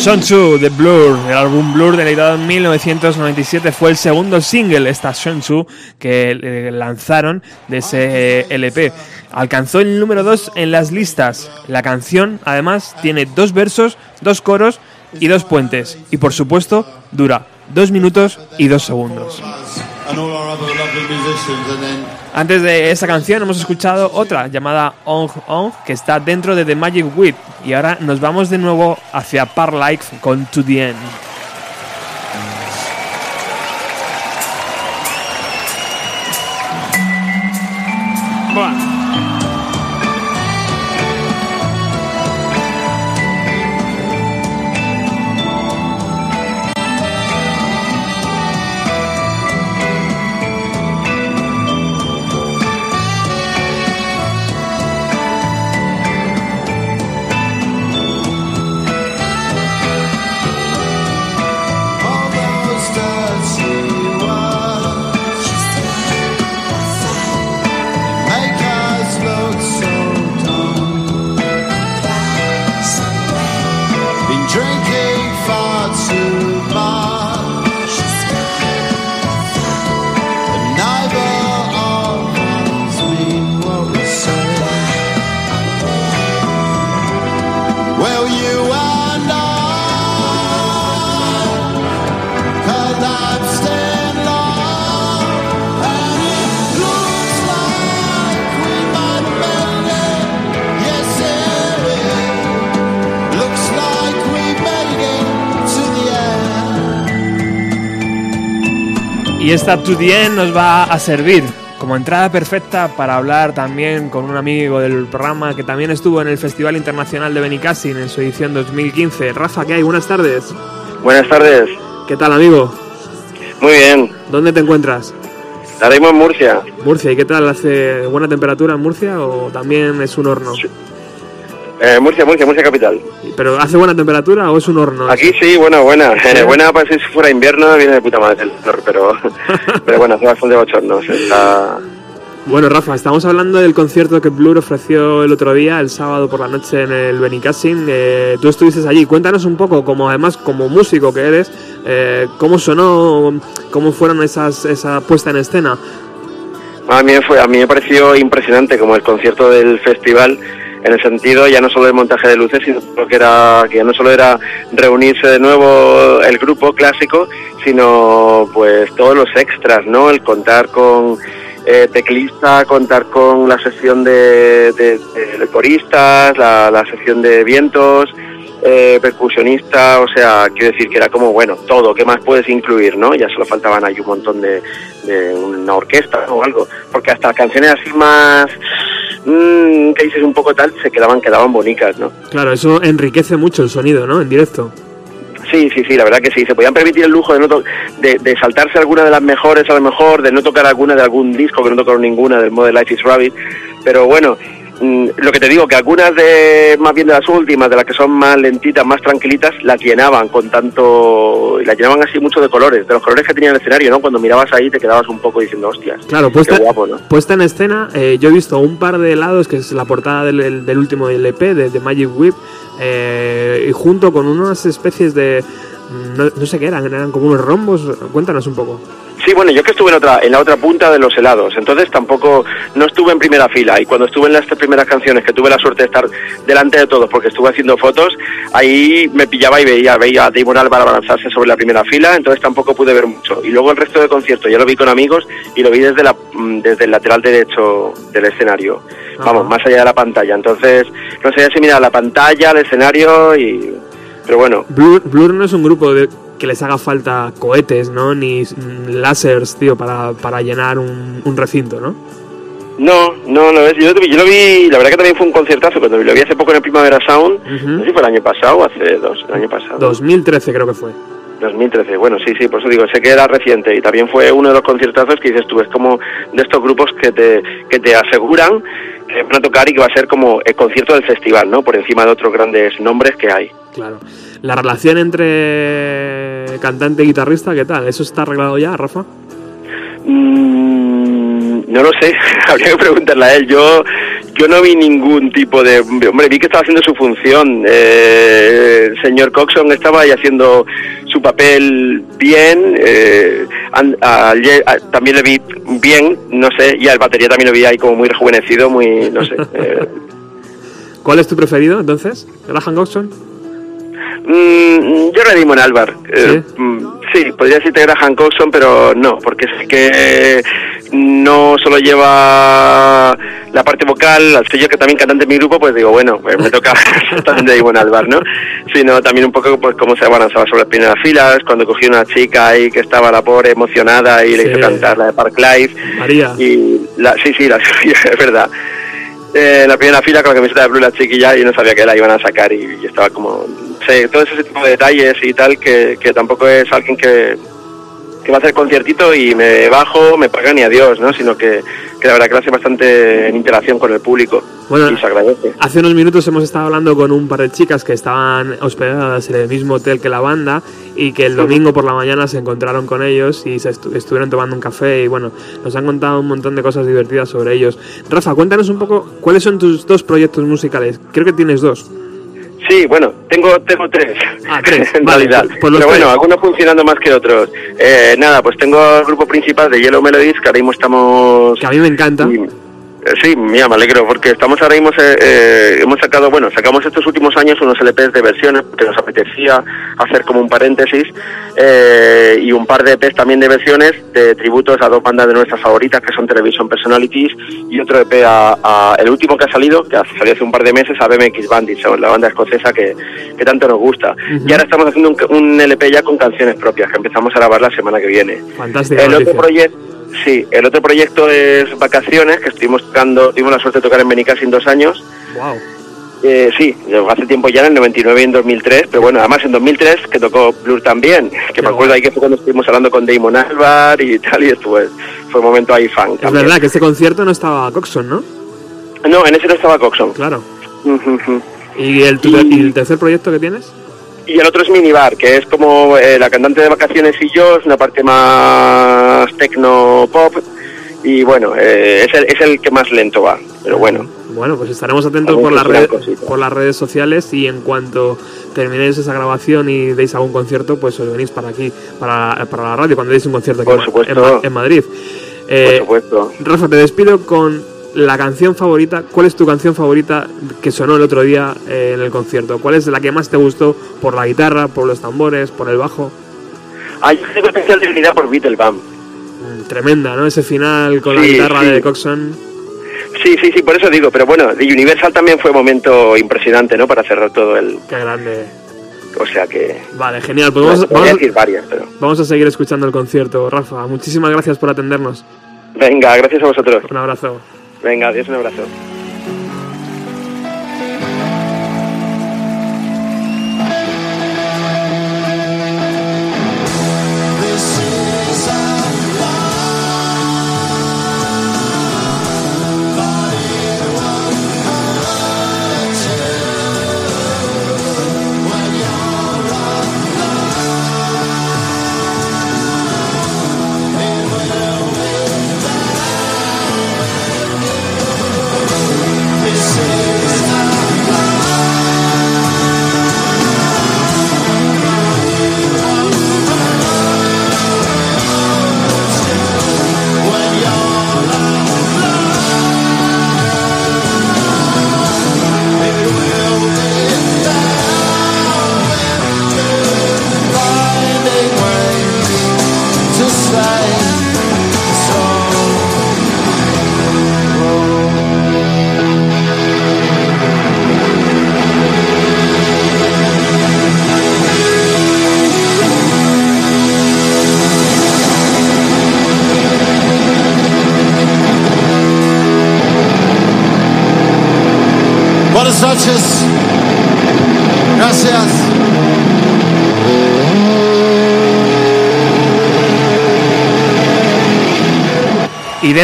Son Chu de Blur, el álbum Blur del editado en 1997 fue el segundo single, esta Son Chu, que eh, lanzaron de ese LP. Alcanzó el número 2 en las listas. La canción, además, tiene dos versos, dos coros y dos puentes. Y por supuesto, dura dos minutos y dos segundos. Antes de esa canción hemos escuchado otra llamada Ong Ong que está dentro de The Magic Whip y ahora nos vamos de nuevo hacia Par Life con To The End. Bueno. Y esta To The End nos va a servir como entrada perfecta para hablar también con un amigo del programa que también estuvo en el Festival Internacional de Benicassin en su edición 2015. Rafa, ¿qué hay? Buenas tardes. Buenas tardes. ¿Qué tal, amigo? Muy bien. ¿Dónde te encuentras? Ahora mismo en Murcia. Murcia, ¿y qué tal? ¿Hace buena temperatura en Murcia o también es un horno? Eh, Murcia, Murcia, Murcia capital. ¿Pero hace buena temperatura o es un horno? Aquí sí, bueno, buena. Eh, buena para si fuera invierno, viene de puta madre el calor, pero, pero bueno, hace bastante bochorno. se Está... Bueno, Rafa, estamos hablando del concierto que Blur ofreció el otro día, el sábado por la noche en el Benicassin. Eh, tú estuviste allí. Cuéntanos un poco, como además como músico que eres, eh, cómo sonó, cómo fueron esas esa puesta en escena. A mí, me fue, a mí me pareció impresionante como el concierto del festival en el sentido ya no solo del montaje de luces, sino que era que ya no solo era reunirse de nuevo el grupo clásico, sino pues todos los extras, ¿no? El contar con eh, teclista, contar con la sección de, de- coristas, la, la sección de vientos, eh, percusionista, o sea, quiero decir que era como, bueno, todo, ¿qué más puedes incluir, no? Ya solo faltaban ahí un montón de, de una orquesta o algo, porque hasta canciones así más, mm, que dices un poco tal, se quedaban, quedaban bonitas, ¿no? Claro, eso enriquece mucho el sonido, ¿no? En directo. Sí, sí, sí, la verdad que sí. Se podían permitir el lujo de, no to- de, de saltarse alguna de las mejores a lo mejor, de no tocar alguna de algún disco, que no tocaron ninguna del modo de Life is Rabbit. Pero bueno, lo que te digo, que algunas de, más bien de las últimas, de las que son más lentitas, más tranquilitas, las llenaban con tanto, y las llenaban así mucho de colores, de los colores que tenía el escenario, ¿no? Cuando mirabas ahí te quedabas un poco diciendo, hostias, Claro, puesta, qué guapo, ¿no? puesta en escena, eh, yo he visto un par de helados, que es la portada del, del- del último LP, de, de Magic Whip, eh, y junto con unas especies de... No, no sé qué eran, eran como unos rombos. Cuéntanos un poco. Sí, bueno, yo que estuve en otra, en la otra punta de los helados, entonces tampoco no estuve en primera fila y cuando estuve en las tres primeras canciones que tuve la suerte de estar delante de todos porque estuve haciendo fotos, ahí me pillaba y veía, veía a Damon Albarn abalanzarse sobre la primera fila, entonces tampoco pude ver mucho. Y luego el resto del concierto ya lo vi con amigos y lo vi desde la mm, desde el lateral derecho del escenario, vamos, más allá de la pantalla. Entonces no sé si mira la pantalla, el escenario y pero bueno, Blur, Blur no es un grupo de, que les haga falta cohetes, ¿no? Ni láseres, tío, para, para llenar un, un recinto, ¿no? No, no lo es. Yo, yo lo vi, la verdad que también fue un conciertazo cuando lo vi hace poco en el Primavera Sound. No sé si fue el año pasado o hace dos, el año pasado. 2013 creo que fue. 2013, bueno, sí, sí, por eso digo, sé que era reciente y también fue uno de los conciertazos que dices tú, es como de estos grupos que te, que te aseguran que van a tocar y que va a ser como el concierto del festival, ¿no? Por encima de otros grandes nombres que hay. Claro. La relación entre cantante y guitarrista, ¿qué tal? ¿Eso está arreglado ya, Rafa? Mm, no lo sé, habría que preguntarle a él. Yo, yo no vi ningún tipo de. Hombre, vi que estaba haciendo su función. Eh, el señor Coxon estaba ahí haciendo su papel bien. eh, a- a- también le vi bien, no sé, y al batería también lo vi ahí como muy rejuvenecido, muy. no sé. eh, ¿Cuál es tu preferido entonces? ¿Graham Coxon? Mm, yo redimo en Alvar. Eh, mm, ¿Sí? podría decirte Graham Coxon, pero no, porque es que no solo lleva la parte vocal, al ser yo que también cantante en mi grupo, pues digo, bueno, pues me toca también de Ivonne Alvar, ¿no? Sino también un poco pues cómo se abalanzaba sobre las primeras filas, cuando cogí una chica ahí que estaba la pobre emocionada y le hizo cantar la de Park Life. María. Y la, sí, sí, la, es verdad. Eh, la primera fila con la camiseta de Blue la chiquilla y no sabía que la iban a sacar y, y estaba como... Sí, todo ese tipo de detalles y tal que, que tampoco es alguien que, que va a hacer conciertito y me bajo, me pagan y adiós, ¿no? Sino que, que la verdad que lo hace bastante en interacción con el público Bueno, y se agradece. Hace unos minutos hemos estado hablando con un par de chicas que estaban hospedadas en el mismo hotel que la banda y que el domingo por la mañana se encontraron con ellos y se estu- estuvieron tomando un café y bueno, nos han contado un montón de cosas divertidas sobre ellos. Rafa, cuéntanos un poco cuáles son tus dos proyectos musicales. Creo que tienes dos. Sí, bueno, tengo tengo tres, Ah, tres, en vale, realidad. pues- pues Pero bueno, tres. algunos funcionando más que otros. Eh, nada, pues tengo el grupo principal de Yellow Melodies, que ahora mismo estamos... Que a mí me encanta. Sí, mira, me alegro, porque estamos ahora mismo, eh, eh, hemos sacado, bueno, sacamos estos últimos años unos LPs de versiones, porque nos apetecía hacer como un paréntesis, eh, y un par de EPs también de versiones de tributos a dos bandas de nuestras favoritas, que son Television Personalities, y otro EP a, a- el último que ha salido, que ha salido hace un par de meses, a BMX Bandits, la banda escocesa que, que tanto nos gusta. Y ahora estamos haciendo un, un LP ya con canciones propias, que empezamos a grabar la semana que viene. Fantástica El otro proyecto, sí, el otro proyecto es Vacaciones, que estuvimos tocando, tuvimos la suerte de tocar en Benicassin dos años. Wow. Eh, sí, hace tiempo ya, en el 99 y en 2003, pero bueno, además en 2003 que tocó Blur también, que me acuerdo ahí que fue cuando estuvimos hablando con Damon Albar y tal, y estuvo, fue un momento ahí fan. Es también. verdad que este concierto no estaba Coxon, ¿no? No, en ese no estaba Coxon. Claro. ¿Y el, y el tercer proyecto que tienes? Y el otro es Minibar, que es como eh, la cantante de vacaciones y yo, es una parte más tecno pop, y bueno, eh, es, el, es el que más lento va, pero bueno. Bueno, pues estaremos atentos por las, cositas. por las redes sociales y en cuanto terminéis esa grabación y deis algún concierto, pues os venís para aquí, para, para la radio, cuando deis un concierto aquí Por en en Madrid. Eh, Por supuesto. Rafa, te despido con la canción favorita. ¿Cuál es tu canción favorita que sonó el otro día eh, en el concierto? ¿Cuál es la que más te gustó por la guitarra, por los tambores, por el bajo? Hay un tengo especial debilidad por Beatlebum. Mm, Tremenda, ¿no? Ese final con la guitarra sí. de Coxon. Sí, sí, sí, por eso digo, pero bueno, de Universal también fue un momento impresionante, ¿no? Para cerrar todo el... Qué grande. O sea que... Vale, genial. Pues vamos, vamos- decir varias, pero... vamos a seguir escuchando el concierto. Rafa, muchísimas gracias por atendernos. Venga, gracias a vosotros. Un abrazo. Venga, adiós, un abrazo.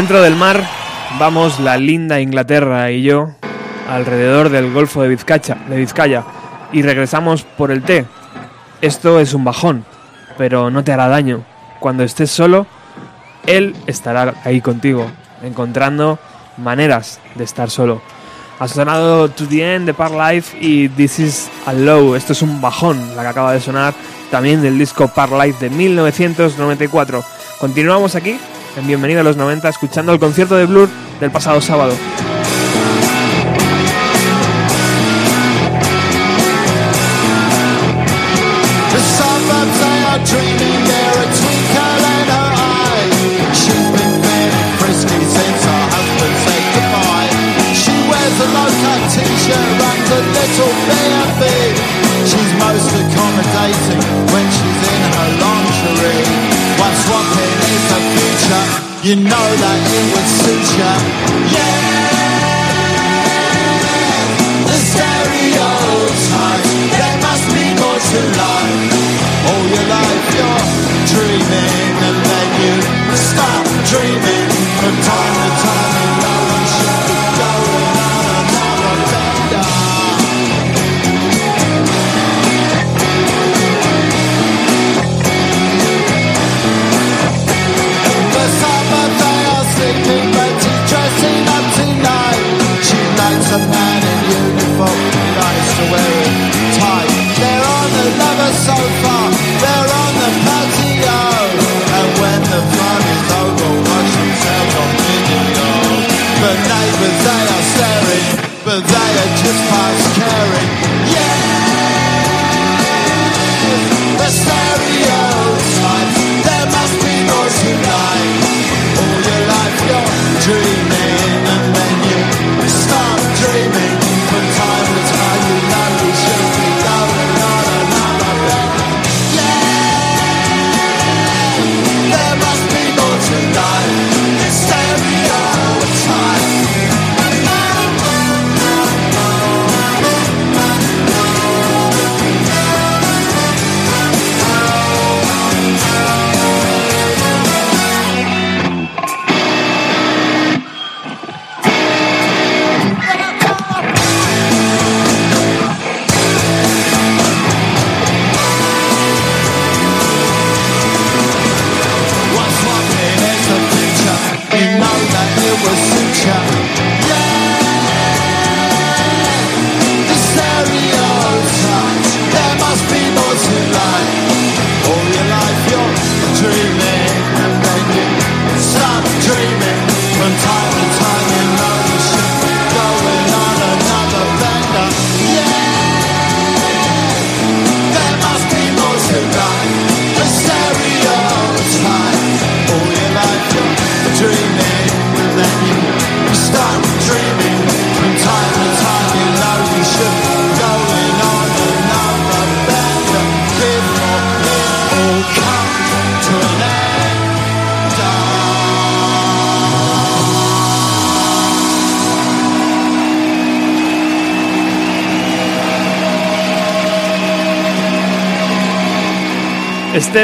Dentro del mar vamos la linda Inglaterra y yo alrededor del Golfo de Vizcacha, de Vizcaya y regresamos por el té. Esto es un bajón, pero no te hará daño. Cuando estés solo, él estará ahí contigo, encontrando maneras de estar solo. Ha sonado To The End de Par Life y This Is a Low. Esto es un bajón, la que acaba de sonar también del disco Par Life de 1994. Continuamos aquí en Bienvenido a los 90 escuchando el concierto de Blur del pasado sábado. You know that it would suit ya. Yeah, the stereotypes, there must be more to life. All your life you're dreaming and then you stop dreaming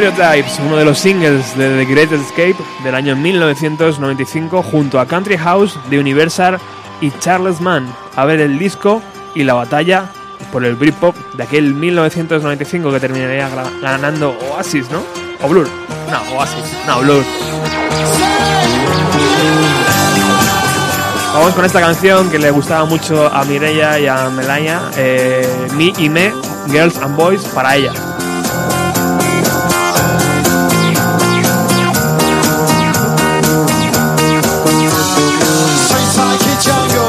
Stereotypes, uno de los singles de The Great Escape del año 1995 junto a Country House de Universal y Charles Mann. A ver el disco y la batalla por el Britpop de aquel 1995 que terminaría ganando Oasis, ¿no? O Blur. No, Oasis. No, Blur. Vamos con esta canción que le gustaba mucho a Mireia y a Melania, eh, Me y Me, Girls and Boys, para ella. jungle.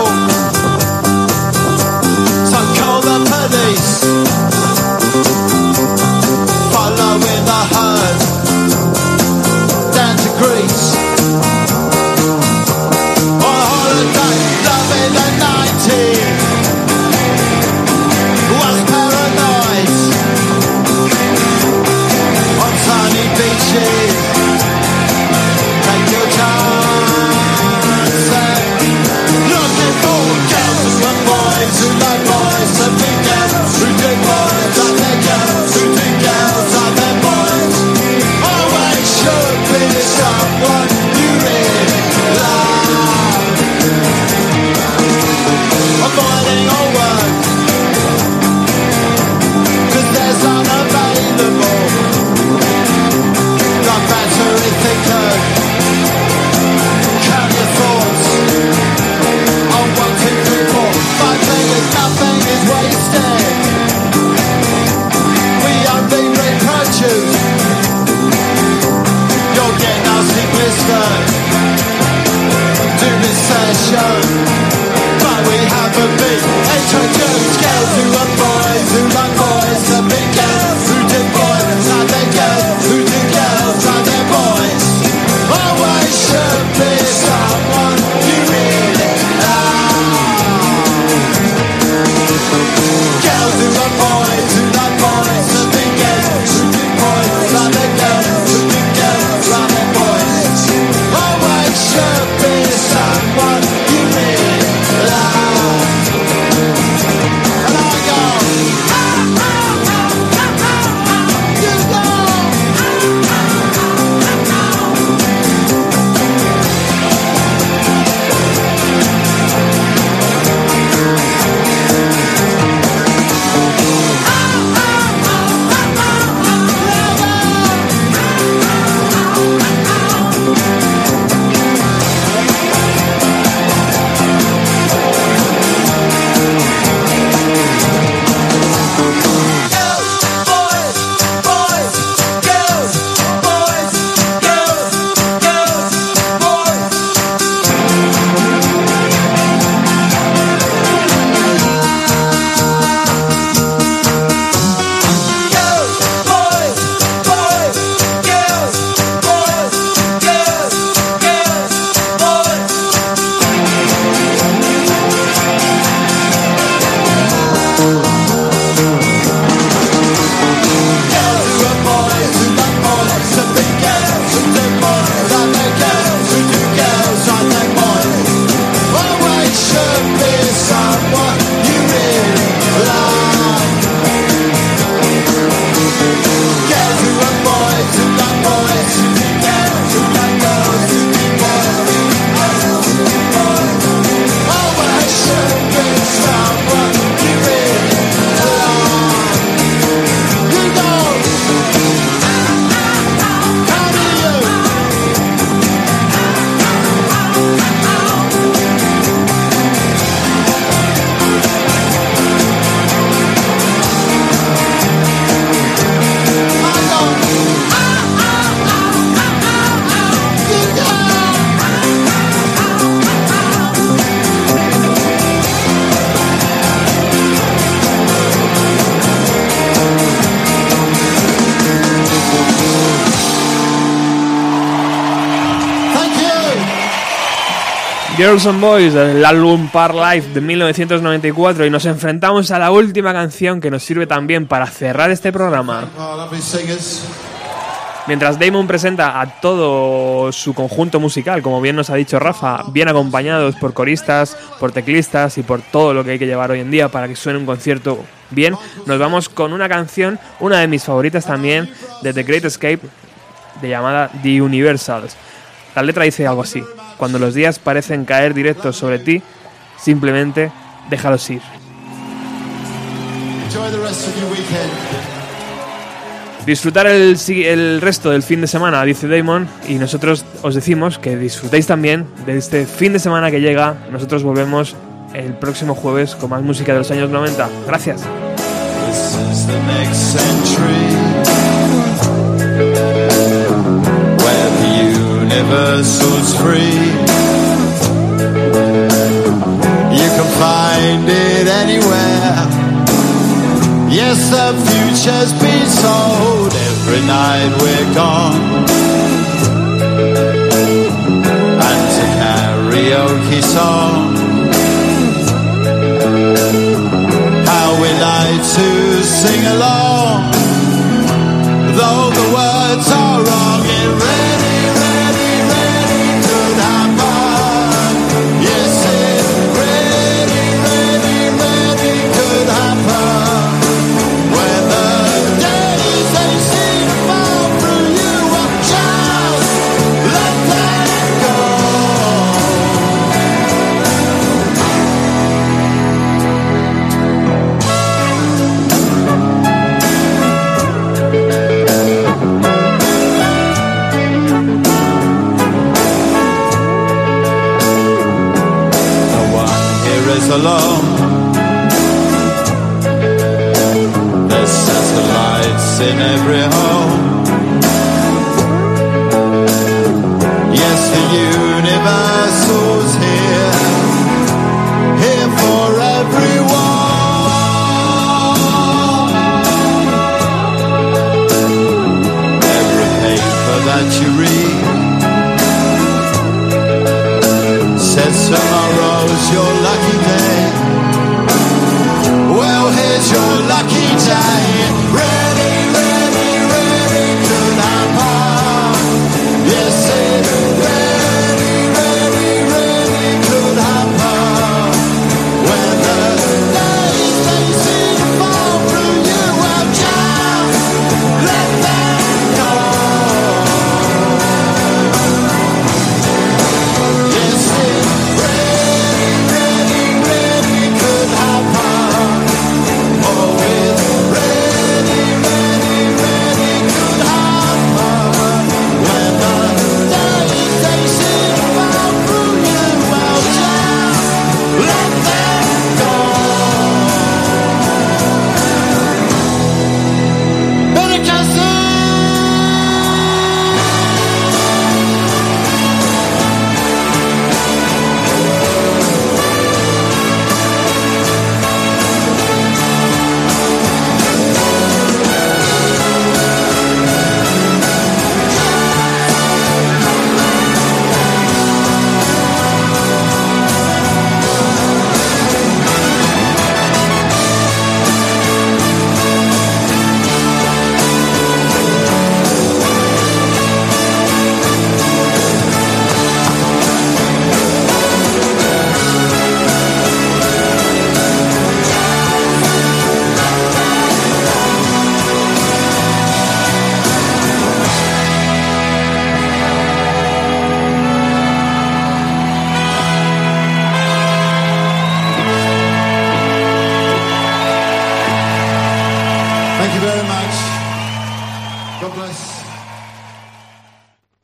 Jones. But we haven't been H.I. Jones, girls who Girls Boys del álbum Par Life de 1994 y nos enfrentamos a la última canción que nos sirve también para cerrar este programa. Mientras Damon presenta a todo su conjunto musical, como bien nos ha dicho Rafa, bien acompañados por coristas, por teclistas y por todo lo que hay que llevar hoy en día para que suene un concierto bien, nos vamos con una canción, una de mis favoritas también, de The Great Escape, de llamada The Universals. La letra dice algo así cuando los días parecen caer directos sobre ti, simplemente déjalos ir. Disfrutar el, el resto del fin de semana, dice Damon, y nosotros os decimos que disfrutéis también de este fin de semana que llega. Nosotros volvemos el próximo jueves con más música de los años 90. Gracias. Universe was free. You can find it anywhere. Yes, the future's been sold. Every night we're gone. And to karaoke song. How we like to sing along, though the words are wrong. It ready,